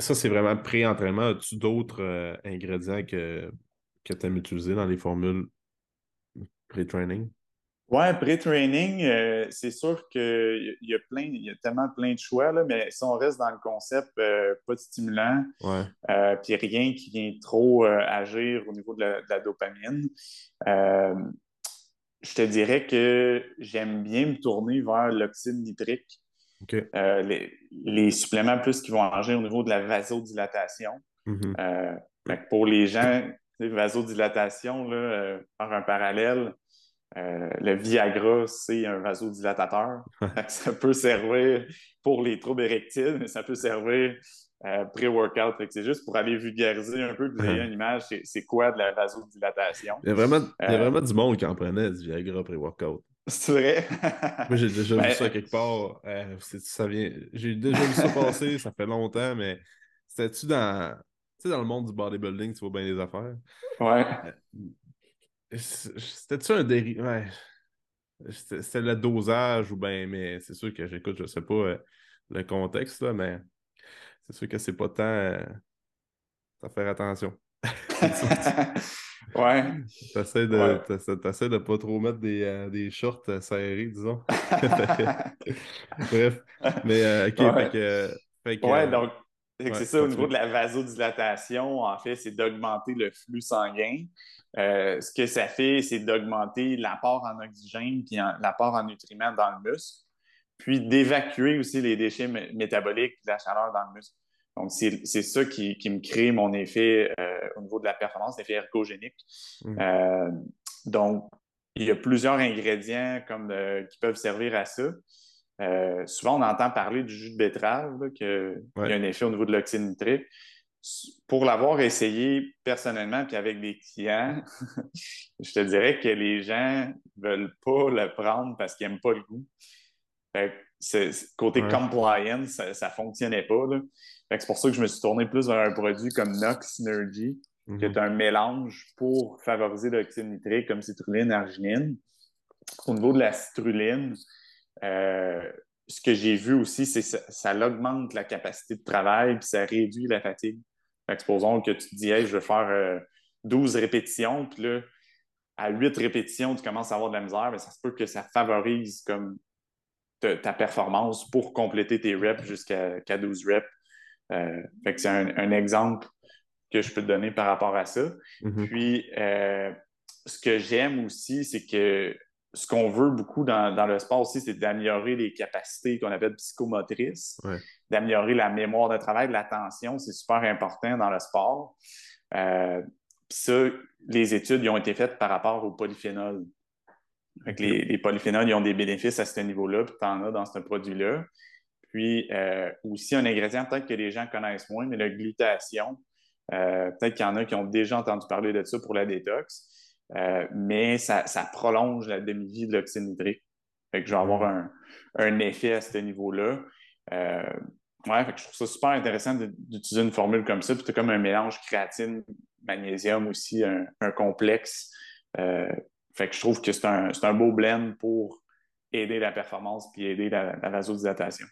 ça, c'est vraiment pré-entraînement. As-tu d'autres euh, ingrédients que, que tu aimes utiliser dans les formules pré-training? Oui, pré-training, euh, c'est sûr qu'il y, a plein, il y a tellement plein de choix, là, mais si on reste dans le concept euh, pas de stimulant, puis rien qui vient trop agir au niveau de la dopamine, je te dirais que j'aime bien me tourner vers l'oxyde nitrique euh, les, suppléments plus qui vont agir au niveau de la vasodilatation. Mm-hmm. Euh, pour les gens, vasodilatation, là, euh, par un parallèle, le Viagra, c'est un vasodilatateur. ça peut servir pour les troubles érectiles, mais ça peut servir pré-workout. C'est juste pour aller vulgariser un peu, que vous ayez une image, c'est quoi de la vasodilatation? Il y a vraiment, il y a vraiment du monde qui en prenait du Viagra pré-workout. C'est vrai? [LAUGHS] Moi, j'ai déjà vu ça quelque part. Euh, ça vient... J'ai déjà vu ça passer, ça fait longtemps, mais c'était-tu dans... Tu sais, dans le monde du bodybuilding, tu vois bien les affaires? Ouais. Euh, c'était-tu un dérivé? Ouais. C'était le dosage ou bien, mais c'est sûr que j'écoute, je sais pas euh, le contexte, là, mais c'est sûr que c'est pas tant à faire attention. [LAUGHS] Ouais. T'essaies de, ouais. de pas trop mettre des, euh, des shorts euh, serrés, disons. [LAUGHS] [LAUGHS] Bref. Mais, euh, OK. Ouais, fait que, ouais donc, c'est ça, au niveau de la vasodilatation, en fait, c'est d'augmenter le flux sanguin. Ce que ça fait, c'est d'augmenter l'apport en oxygène puis l'apport en nutriments dans le muscle, puis d'évacuer aussi les déchets métaboliques et la chaleur dans le muscle. Donc, c'est ça qui, me crée mon effet euh, au niveau de la performance, l'effet ergogénique. Mm. Euh, donc, il y a plusieurs ingrédients comme qui peuvent servir à ça. Euh, souvent, on entend parler du jus de betterave, qu'il y a un effet au niveau de l'oxyde nitrique. Pour l'avoir essayé personnellement, puis avec des clients, [LAUGHS] je te dirais que les gens ne veulent pas le prendre parce qu'ils n'aiment pas le goût. côté compliance, ça ne fonctionnait pas. C'est pour ça que je me suis tourné plus vers un produit comme Nox Synergy, qui est un mélange pour favoriser l'oxyde nitrique comme citrulline, arginine. Au niveau de la citrulline, euh, ce que j'ai vu aussi, c'est que ça, augmente la capacité de travail puis ça réduit la fatigue. Exposons que tu te dis, je vais faire 12 euh, répétitions, puis là, à 8 répétitions, tu commences à avoir de la misère, mais ça se peut que ça favorise comme ta performance pour compléter tes reps jusqu'à 12 reps. Euh, c'est un, exemple que je peux te donner par rapport à ça. Mm-hmm. Puis, euh, ce que j'aime aussi, c'est que ce qu'on veut beaucoup dans, le sport aussi, c'est d'améliorer les capacités qu'on appelle psychomotrices, d'améliorer la mémoire de travail, l'attention, c'est super important dans le sport. Euh, puis ça, les études ont été faites par rapport aux polyphénols. les, polyphénols, ils ont des bénéfices à ce niveau-là, puis tu en as dans ce produit-là. Puis euh, aussi un ingrédient peut-être que les gens connaissent moins, mais la glutation. Euh, peut-être qu'il y en a qui ont déjà entendu parler de ça pour la détox. Euh, mais ça, prolonge la demi-vie de l'oxyde nitrique. Fait que je vais avoir un, effet à ce niveau-là. Euh, ouais, je trouve ça super intéressant d'utiliser une formule comme ça. Puis tu as comme un mélange créatine, magnésium aussi, un, complexe. Euh, fait que je trouve que c'est un, beau blend pour aider la performance puis aider la, vasodilatation.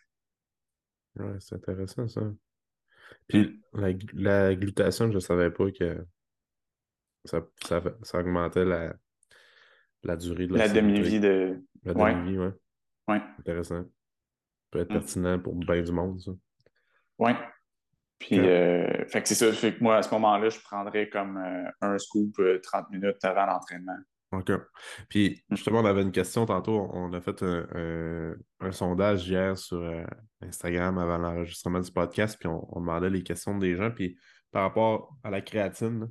Ouais, c'est intéressant ça. Puis la, la glutation, je ne savais pas que ça, ça, augmentait la, la durée de la, demi-vie de. La demi-vie, oui. Ouais. Intéressant. Ça peut être mm. pertinent pour bien du monde, ça. Oui. Puis, euh, fait que c'est ça. Fait que moi, à ce moment-là, je prendrais comme euh, un scoop 30 euh, minutes avant l'entraînement. OK. Puis, mm. justement, on avait une question tantôt. On a fait un, un, sondage hier sur Instagram avant l'enregistrement du podcast, puis on, on, demandait les questions des gens. Puis, par rapport à la créatine,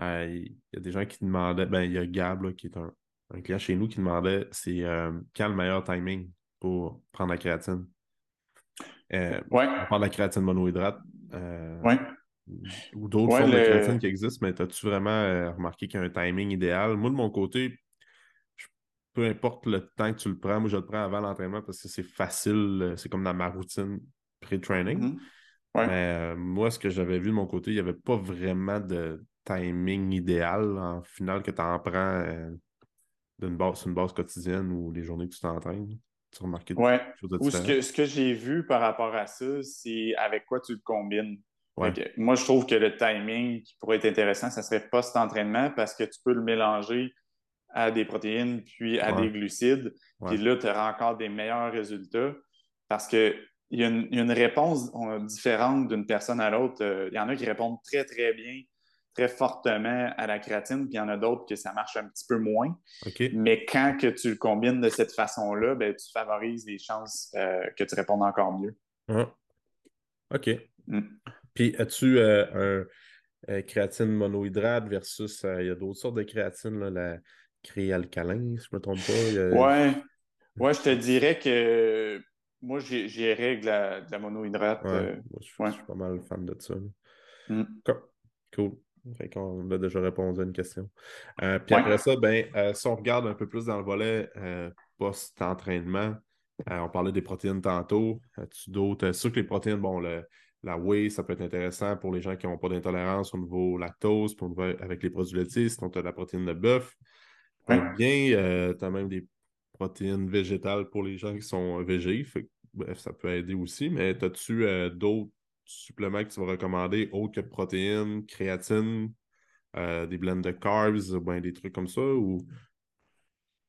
euh, il y a des gens qui demandaient, ben, il y a Gab qui est un, client chez nous qui demandait c'est euh, quand le meilleur timing pour prendre la créatine? Euh, ouais. On parle de la créatine monohydrate. Euh, ouais. Ou d'autres formes de créatine qui existent, mais as-tu vraiment remarqué qu'il y a un timing idéal? Moi, de mon côté, peu importe le temps que tu le prends, moi je le prends avant l'entraînement parce que c'est facile, c'est comme dans ma routine pré-training. Mm-hmm. Mais moi, ce que j'avais vu de mon côté, il n'y avait pas vraiment de, timing idéal en finale que tu en prends euh, d'une base, une base quotidienne ou les journées que tu t'entraînes? Tu remarques ouais. Ou ce que, ce que j'ai vu par rapport à ça, c'est avec quoi tu le combines. moi, je trouve que le timing qui pourrait être intéressant, ça serait post-entraînement parce que tu peux le mélanger à des protéines puis à des glucides. Puis là, tu auras encore des meilleurs résultats parce que il y, a une, réponse différente d'une personne à l'autre. Euh, il y en a qui répondent très, très bien très fortement à la créatine, puis il y en a d'autres que ça marche un petit peu moins. Mais quand que tu le combines de cette façon-là, ben, tu favorises les chances euh, que tu répondes encore mieux. Ah. OK. Mm. Puis as-tu euh, un euh, créatine monohydrate versus il y a d'autres sortes de créatine, là, la créalcalin, si je ne me trompe pas. Ouais. ouais, je te [LAUGHS] dirais que moi, j'irais de la, de la monohydrate. je, suis pas mal fan de ça. Mm. Cool. Fait qu'on a déjà répondu à une question. Euh, puis après ça, ben, euh, si on regarde un peu plus dans le volet euh, post-entraînement, on parlait des protéines tantôt. tu d'autres? Sûr que les protéines, bon, la whey, ça peut être intéressant pour les gens qui n'ont pas d'intolérance au niveau lactose, pour, avec les produits laitiers, sinon tu as la protéine de bœuf. Bien, tu as même des protéines végétales pour les gens qui sont végés. bref, ça peut aider aussi, mais as-tu d'autres suppléments que tu vas recommander autres que protéines, créatine, euh, des blends de carbs, ben, des trucs comme ça? Ou...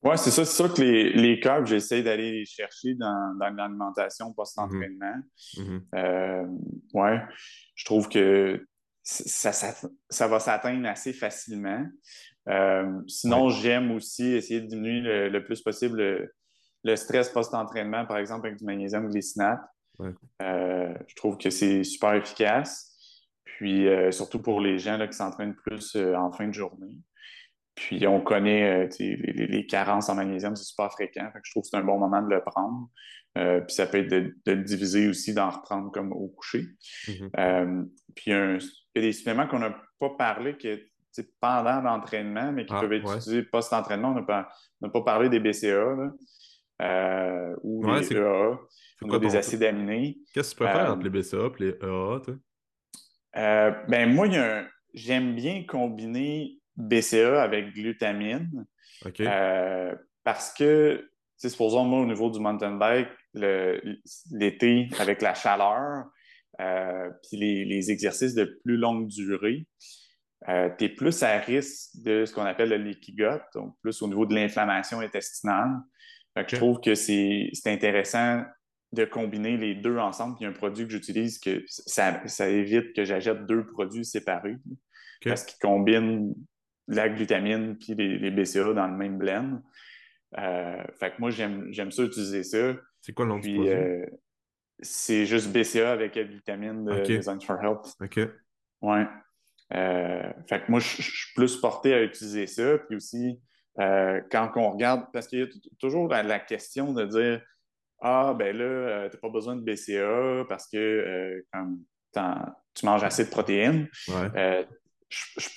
Oui, c'est ça. C'est sûr que les, les carbs, j'essaie d'aller les chercher dans, dans l'alimentation post-entraînement. Mm-hmm. Mm-hmm. Euh, oui, je trouve que ça, ça, va s'atteindre assez facilement. Euh, sinon, j'aime aussi essayer de diminuer le, plus possible le, stress post-entraînement, par exemple avec du magnésium glycinate. Euh, je trouve que c'est super efficace. Puis euh, surtout pour les gens là, qui s'entraînent plus euh, en fin de journée. Puis on connaît les, carences en magnésium, c'est super fréquent. je trouve que c'est un bon moment de le prendre. puis ça peut être de, le diviser aussi, d'en reprendre comme au coucher. Mm-hmm. puis il y a des suppléments qu'on n'a pas parlé que pendant l'entraînement, mais qui ah, peuvent être utilisés post-entraînement. On n'a pas, pas, parlé des BCA ou des EAA des acides aminés. Qu'est-ce que tu préfères euh, entre les BCA et les EAA, euh, ben, moi, il y, a j'aime bien combiner BCA avec glutamine. Euh, parce que, supposons moi, au niveau du mountain bike, l'été, avec la chaleur, euh, puis les, exercices de plus longue durée, euh, tu es plus à risque de ce qu'on appelle le leaky gut, donc plus au niveau de l'inflammation intestinale. Je trouve que c'est intéressant de combiner les deux ensemble. Puis un produit que j'utilise, que ça, évite que j'achète deux produits séparés. Parce qu'ils combinent la glutamine puis les, BCA dans le même blend. Euh, fait que moi, j'aime ça utiliser ça. C'est quoi le nom du produit? Euh, c'est juste BCA avec la glutamine de Design for Health. OK. Ouais. Euh, fait que moi, je suis plus porté à utiliser ça. Puis aussi, quand on regarde, parce qu'il y a toujours la, question de dire Ah, ben là, tu n'as pas besoin de BCA parce que comme tu manges assez de protéines. Ouais je,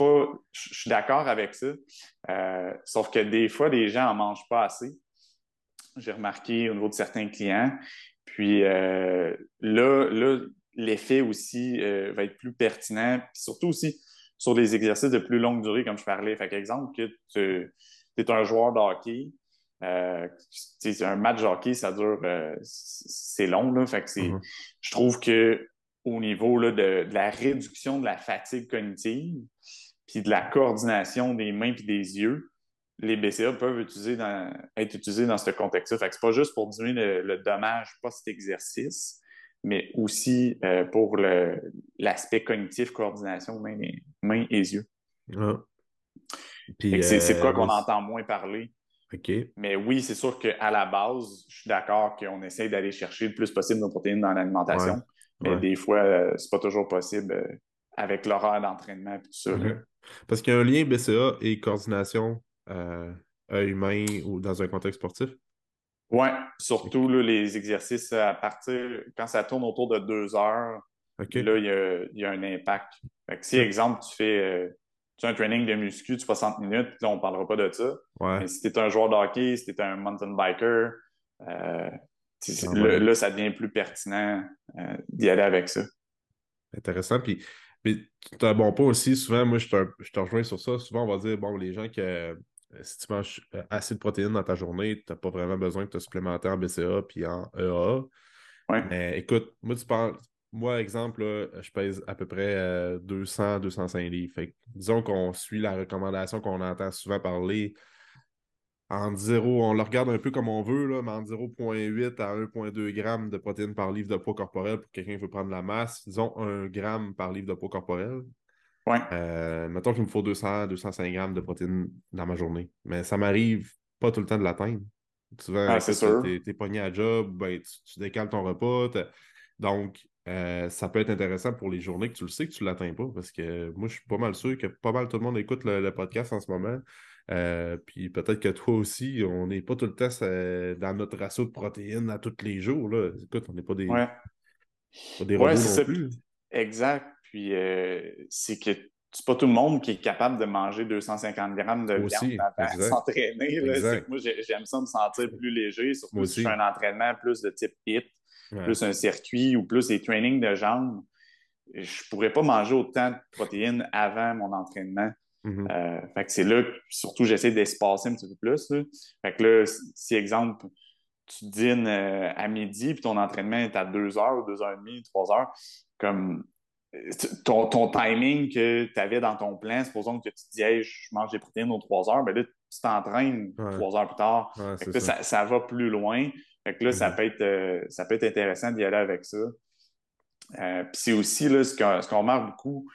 suis d'accord avec ça. Euh, sauf que des fois, les gens n'en mangent pas assez. J'ai remarqué au niveau de certains clients. Puis euh, là, l'effet aussi euh, va être plus pertinent. Puis surtout aussi sur des exercices de plus longue durée, comme je parlais. Fait exemple, que tu es un joueur de hockey. un match de hockey, ça dure, c'est long. Là, fait que mm-hmm. Je trouve que au niveau de, la réduction de la fatigue cognitive, puis de la coordination des mains et des yeux, les BCA peuvent être utilisés dans ce contexte-là. Fait que c'est pas juste pour diminuer le, dommage post-exercice, mais aussi euh, pour l'aspect cognitif, coordination mains et, mains et yeux. Ah. C'est quoi euh, qu'on entend moins parler. Mais oui, c'est sûr qu'à la base, je suis d'accord qu'on essaye d'aller chercher le plus possible de protéines dans l'alimentation. Mais des fois, euh, c'est pas toujours possible euh, avec l'horaire d'entraînement et tout ça. Parce qu'il y a un lien BCA et coordination euh, humain ou dans un contexte sportif? Oui, surtout les exercices à partir, quand ça tourne autour de deux heures, là, il y a, un impact. si, exemple, tu fais un training de muscu de 60 minutes, là, on ne parlera pas de ça. Mais si tu es un joueur de hockey, si tu es un mountain biker, là, ça devient plus pertinent euh, d'y aller avec ça. Intéressant. Puis, tu as un bon point aussi. Souvent, moi, je te, je te, rejoins sur ça. Souvent, on va dire, bon, les gens que euh, si tu manges euh, assez de protéines dans ta journée, tu n'as pas vraiment besoin de te supplémenter en BCA puis en EAA. Mais écoute, moi, tu parles. Moi, exemple, je pèse à peu près 200-205 livres. Fait disons qu'on suit la recommandation qu'on entend souvent parler en 0, on le regarde un peu comme on veut, là, mais en 0,8 à 1,2 g de protéines par livre de poids corporel pour quelqu'un qui veut prendre la masse, disons 1 g par livre de poids corporel. Ouais. Euh, mettons qu'il me faut 200, 205 grammes de protéines dans ma journée. Mais ça m'arrive pas tout le temps de l'atteindre. Souvent, ah, tu es, pogné à job, ben, tu, décales ton repas. Donc, euh, ça peut être intéressant pour les journées que tu le sais que tu ne l'atteins pas. Parce que moi, je suis pas mal sûr que pas mal tout le monde écoute le podcast en ce moment. Euh, puis peut-être que toi aussi, on n'est pas tout le temps dans notre ratio de protéines à tous les jours. Là. Écoute, on n'est pas des, ouais. pas des non plus. Exact. Puis euh, c'est que c'est pas tout le monde qui est capable de manger 250 grammes de viande avant de s'entraîner. Moi, j'aime ça me sentir plus léger, surtout si je fais un entraînement plus de type HIT, plus un circuit ou plus des trainings de jambes. Je pourrais pas manger autant de protéines avant mon entraînement. Mm-hmm. Euh, fait que c'est là, surtout, j'essaie d'espacer un petit peu plus. Là. Fait que là, si, exemple, tu dînes euh, à midi, puis ton entraînement est à 2 heures, 2 heures et demie, 3 heures, comme ton, ton timing que tu avais dans ton plan, supposons que tu te dis, hey, je mange des protéines aux 3 heures, ben là, tu t'entraînes 3 heures plus tard. fait que ça. Ça, va plus loin. Fait que là, ça, mm-hmm. peut être, euh, ça peut être intéressant d'y aller avec ça. puis c'est aussi là, ce qu'on ce remarque beaucoup,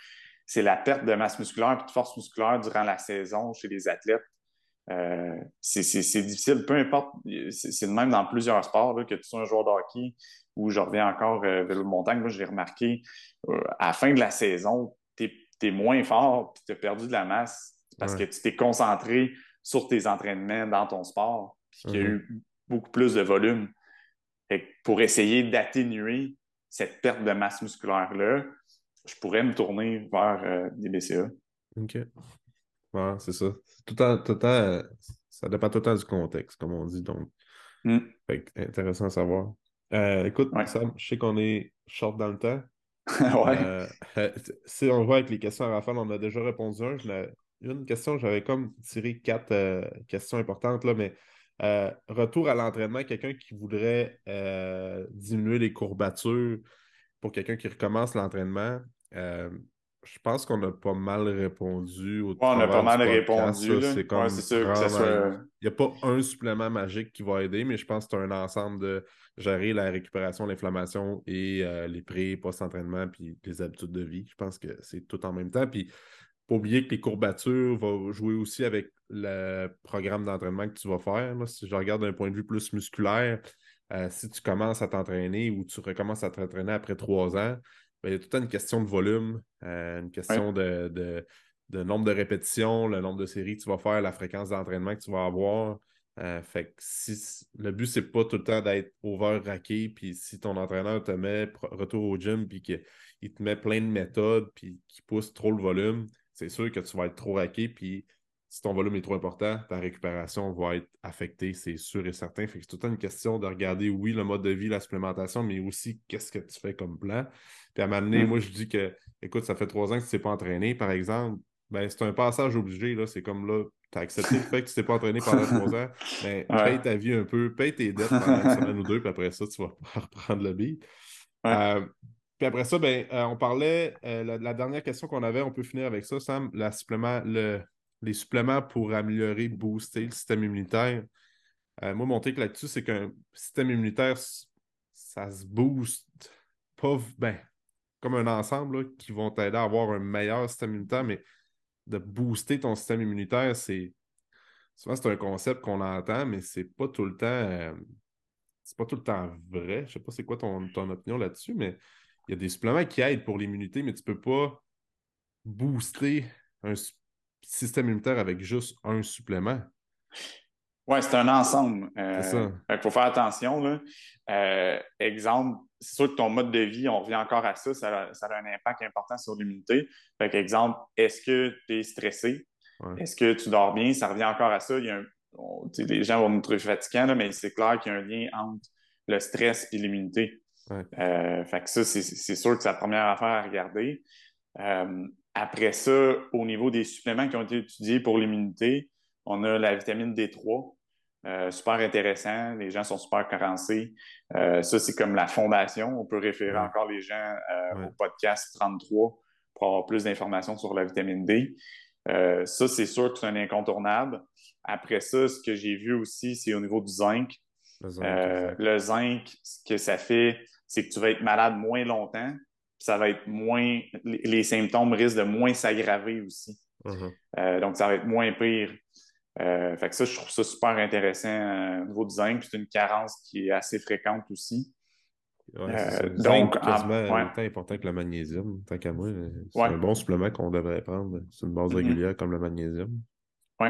c'est la perte de masse musculaire et de force musculaire durant la saison chez les athlètes. Euh, c'est difficile, peu importe, c'est le même dans plusieurs sports, que tu sois un joueur de hockey ou je reviens encore euh, vélo de montagne. Moi, j'ai remarqué, euh, à la fin de la saison, tu es, moins fort et tu as perdu de la masse parce que tu t'es concentré sur tes entraînements dans ton sport puis qu'il y a mm-hmm. eu beaucoup plus de volume. pour essayer d'atténuer cette perte de masse musculaire-là, je pourrais me tourner vers euh, des BCA. OK. Ouais, c'est ça. Tout tout ça dépend tout le temps du contexte, comme on dit. Donc, mm. intéressant à savoir. Euh, écoute, Sam, je sais qu'on est short dans le temps. [LAUGHS] ouais. [LAUGHS] si on voit avec les questions à Raphaël, on a déjà répondu un. Une question, j'avais comme tiré quatre questions importantes, là, mais retour à l'entraînement, quelqu'un qui voudrait diminuer les courbatures pour quelqu'un qui recommence l'entraînement, je pense qu'on a pas mal répondu au On a pas mal répondu. C'est comme Il n'y a pas un supplément magique qui va aider, mais je pense que c'est un ensemble de gérer la récupération, l'inflammation et euh, les pré, post-entraînement, puis les habitudes de vie. Je pense que c'est tout en même temps. Puis, pas oublier que les courbatures vont jouer aussi avec le programme d'entraînement que tu vas faire. si je regarde d'un point de vue plus musculaire, euh, si tu commences à t'entraîner ou tu recommences à t'entraîner après trois ans, ben, il y a tout une question de volume, euh, une question de, nombre de répétitions, le nombre de séries que tu vas faire, la fréquence d'entraînement que tu vas avoir. Euh, fait que si le but, c'est pas tout le temps d'être over-raqué, puis si ton entraîneur te met retour au gym, puis qu'il te met plein de méthodes, puis qu'il pousse trop le volume, c'est sûr que tu vas être trop raqué, puis si ton volume est trop important, ta récupération va être affectée, c'est sûr et certain. Fait que c'est tout le temps une question de regarder, oui, le mode de vie, la supplémentation, mais aussi qu'est-ce que tu fais comme plan. Puis à m'amener, mm. moi, je dis que, écoute, ça fait trois ans que tu ne t'es pas entraîné, par exemple, ben, c'est un passage obligé, là. C'est comme là, tu as accepté le fait que tu ne t'es pas entraîné pendant [LAUGHS] trois ans, ben, paye ta vie un peu, paye tes dettes pendant une semaine ou deux, puis après ça, tu vas [LAUGHS] reprendre le bille. Euh, puis après ça, ben, euh, on parlait, euh, la, dernière question qu'on avait, on peut finir avec ça, Sam, la supplément, le, les suppléments pour améliorer, booster le système immunitaire. moi, mon truc là-dessus, c'est qu'un système immunitaire, ça se booste pas, ben, comme un ensemble qui vont t'aider à avoir un meilleur système immunitaire, mais de booster ton système immunitaire, c'est souvent c'est un concept qu'on entend, mais c'est pas tout le temps euh, c'est pas tout le temps vrai. Je sais pas c'est quoi ton, ton opinion là-dessus, mais il y a des suppléments qui aident pour l'immunité, mais tu peux pas booster un système immunitaire avec juste un supplément. Oui, c'est un ensemble. Euh, il faut faire attention. Là. Euh, exemple, c'est sûr que ton mode de vie, on revient encore à ça, ça a, un impact important sur l'immunité. Fait exemple, est-ce que tu es stressé? Est-ce que tu dors bien? Ça revient encore à ça. Il y a les gens vont nous trouver fatigants, mais c'est clair qu'il y a un lien entre le stress et l'immunité. Euh, fait que ça, c'est sûr que c'est la première affaire à regarder. Euh, après ça, au niveau des suppléments qui ont été étudiés pour l'immunité, on a la vitamine D3. Euh, super intéressant. Les gens sont super carencés. Euh, ça, c'est comme la fondation. On peut référer encore les gens au podcast 33 pour avoir plus d'informations sur la vitamine D. ça, c'est sûr que c'est un incontournable. Après ça, ce que j'ai vu aussi, c'est au niveau du zinc. Le zinc, ce que ça fait, c'est que tu vas être malade moins longtemps. Ça va être moins. Les symptômes risquent de moins s'aggraver aussi. Uh-huh. donc, ça va être moins pire. Euh, fait que ça, je trouve ça super intéressant euh, au niveau du zinc. C'est une carence qui est assez fréquente aussi. Euh, donc, quasiment autant important que le magnésium, tant qu'à moi. C'est un bon supplément qu'on devrait prendre. C'est une base mm-hmm. régulière comme le magnésium. Oui.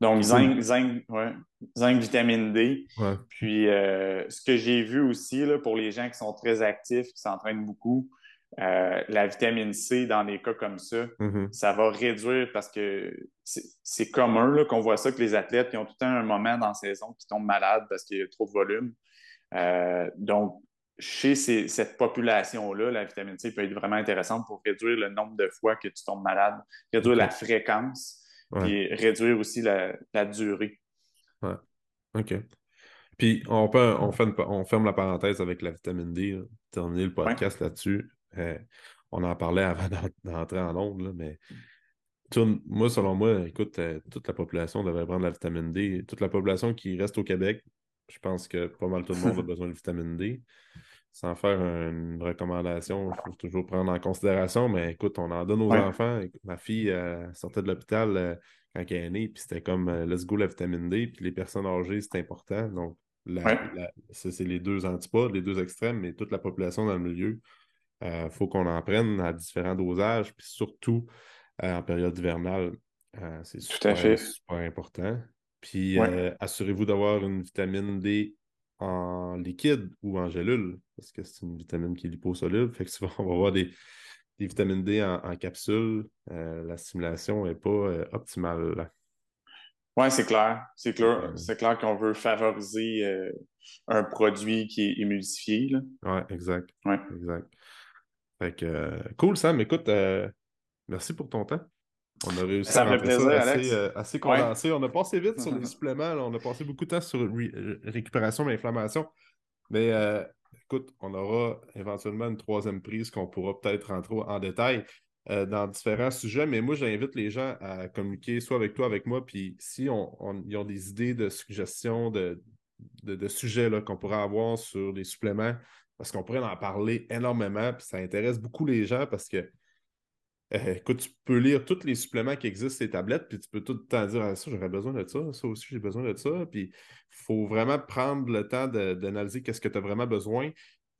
Donc, zinc, zinc, zinc, vitamine D. Puis, ce que j'ai vu aussi là, pour les gens qui sont très actifs, qui s'entraînent beaucoup, euh, la vitamine C dans des cas comme ça, mm-hmm. ça va réduire parce que c'est commun qu'on voit ça que les athlètes qui ont tout le temps un moment dans la saison qui tombent malades parce qu'il y a trop de volume. Euh, donc, chez cette population-là, la vitamine C peut être vraiment intéressante pour réduire le nombre de fois que tu tombes malade, réduire la fréquence et réduire aussi la, durée. Ouais. OK. Puis on, peut, on, fait on ferme la parenthèse avec la vitamine D, terminer le podcast là-dessus. Euh, on en parlait avant [LAUGHS] d'entrer en ondes, mais moi, selon moi, écoute, euh, toute la population devrait prendre la vitamine D. Toute la population qui reste au Québec, je pense que pas mal tout le monde a [LAUGHS] besoin de vitamine D. Sans faire une recommandation, il faut toujours prendre en considération, mais écoute, on en donne aux enfants. Ma fille euh, sortait de l'hôpital quand elle est née, puis c'était comme let's go la vitamine D, puis les personnes âgées, c'est important. Donc, c'est les deux antipodes, les deux extrêmes, mais toute la population dans le milieu il euh, faut qu'on en prenne à différents dosages, puis surtout euh, en période hivernale. Euh, c'est super, super, important. Puis assurez-vous d'avoir une vitamine D en liquide ou en gélule, parce que c'est une vitamine qui est liposoluble. Fait que souvent, [LAUGHS] on va avoir des, vitamines D en, capsule. la stimulation n'est pas optimale. Oui, c'est clair. C'est clair, c'est clair qu'on veut favoriser un produit qui est émulsifié. Oui, exact. Ouais. exact. Fait que, cool, Sam. Écoute, merci pour ton temps. On a réussi ça à rendre ça assez, assez, condensé. On a passé vite sur les [LAUGHS] suppléments. On a passé beaucoup de temps sur récupération et inflammation. Mais écoute, on aura éventuellement une troisième prise qu'on pourra peut-être rentrer en détail. Euh, dans différents sujets, mais moi, j'invite les gens à communiquer soit avec toi, avec moi, puis si on, ils ont des idées de suggestions, de, de, sujets qu'on pourrait avoir sur les suppléments, parce qu'on pourrait en parler énormément, puis ça intéresse beaucoup les gens parce que, euh, écoute, tu peux lire tous les suppléments qui existent sur les tablettes, puis tu peux tout le temps dire ah, ça, j'aurais besoin de ça, ça aussi, j'ai besoin de ça. Puis il faut vraiment prendre le temps d'analyser qu'est-ce que tu as vraiment besoin,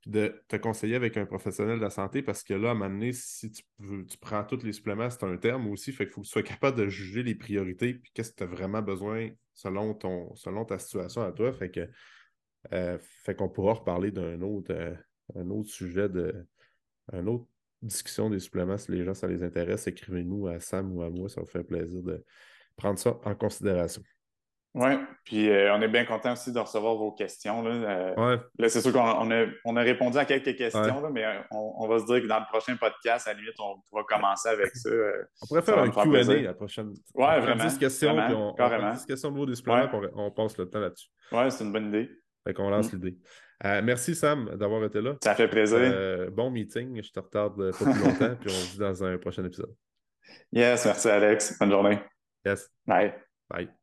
de te conseiller avec un professionnel de la santé parce que là, à un moment donné, si tu, tu prends tous les suppléments, c'est un terme aussi. Fait qu'il faut que tu sois capable de juger les priorités puis qu'est-ce que tu as vraiment besoin selon, ton, selon ta situation à toi. Fait que euh, fait qu'on pourra reparler d'un autre, euh, un autre sujet de une autre discussion des suppléments si les gens ça les intéresse. Écrivez-nous à Sam ou à moi, ça vous fait plaisir de prendre ça en considération. Oui, puis euh, on est bien content aussi de recevoir vos questions. Là, euh, là c'est sûr qu'on a, on a, répondu à quelques questions, là, mais euh, on, va se dire que dans le prochain podcast, à la limite, on pourra commencer avec ça. on pourrait faire un QA la prochaine. Oui, vraiment. 10 questions, puis on, carrément. 10 questions au niveau du supplément, on, passe le temps là-dessus. Oui, c'est une bonne idée. Fait qu'on lance mm. l'idée. merci Sam d'avoir été là. Ça fait plaisir. bon meeting. Je te retarde pas plus longtemps, puis on se dit dans un prochain épisode. Yes, merci Alex. Bonne journée. Yes. Bye. Bye.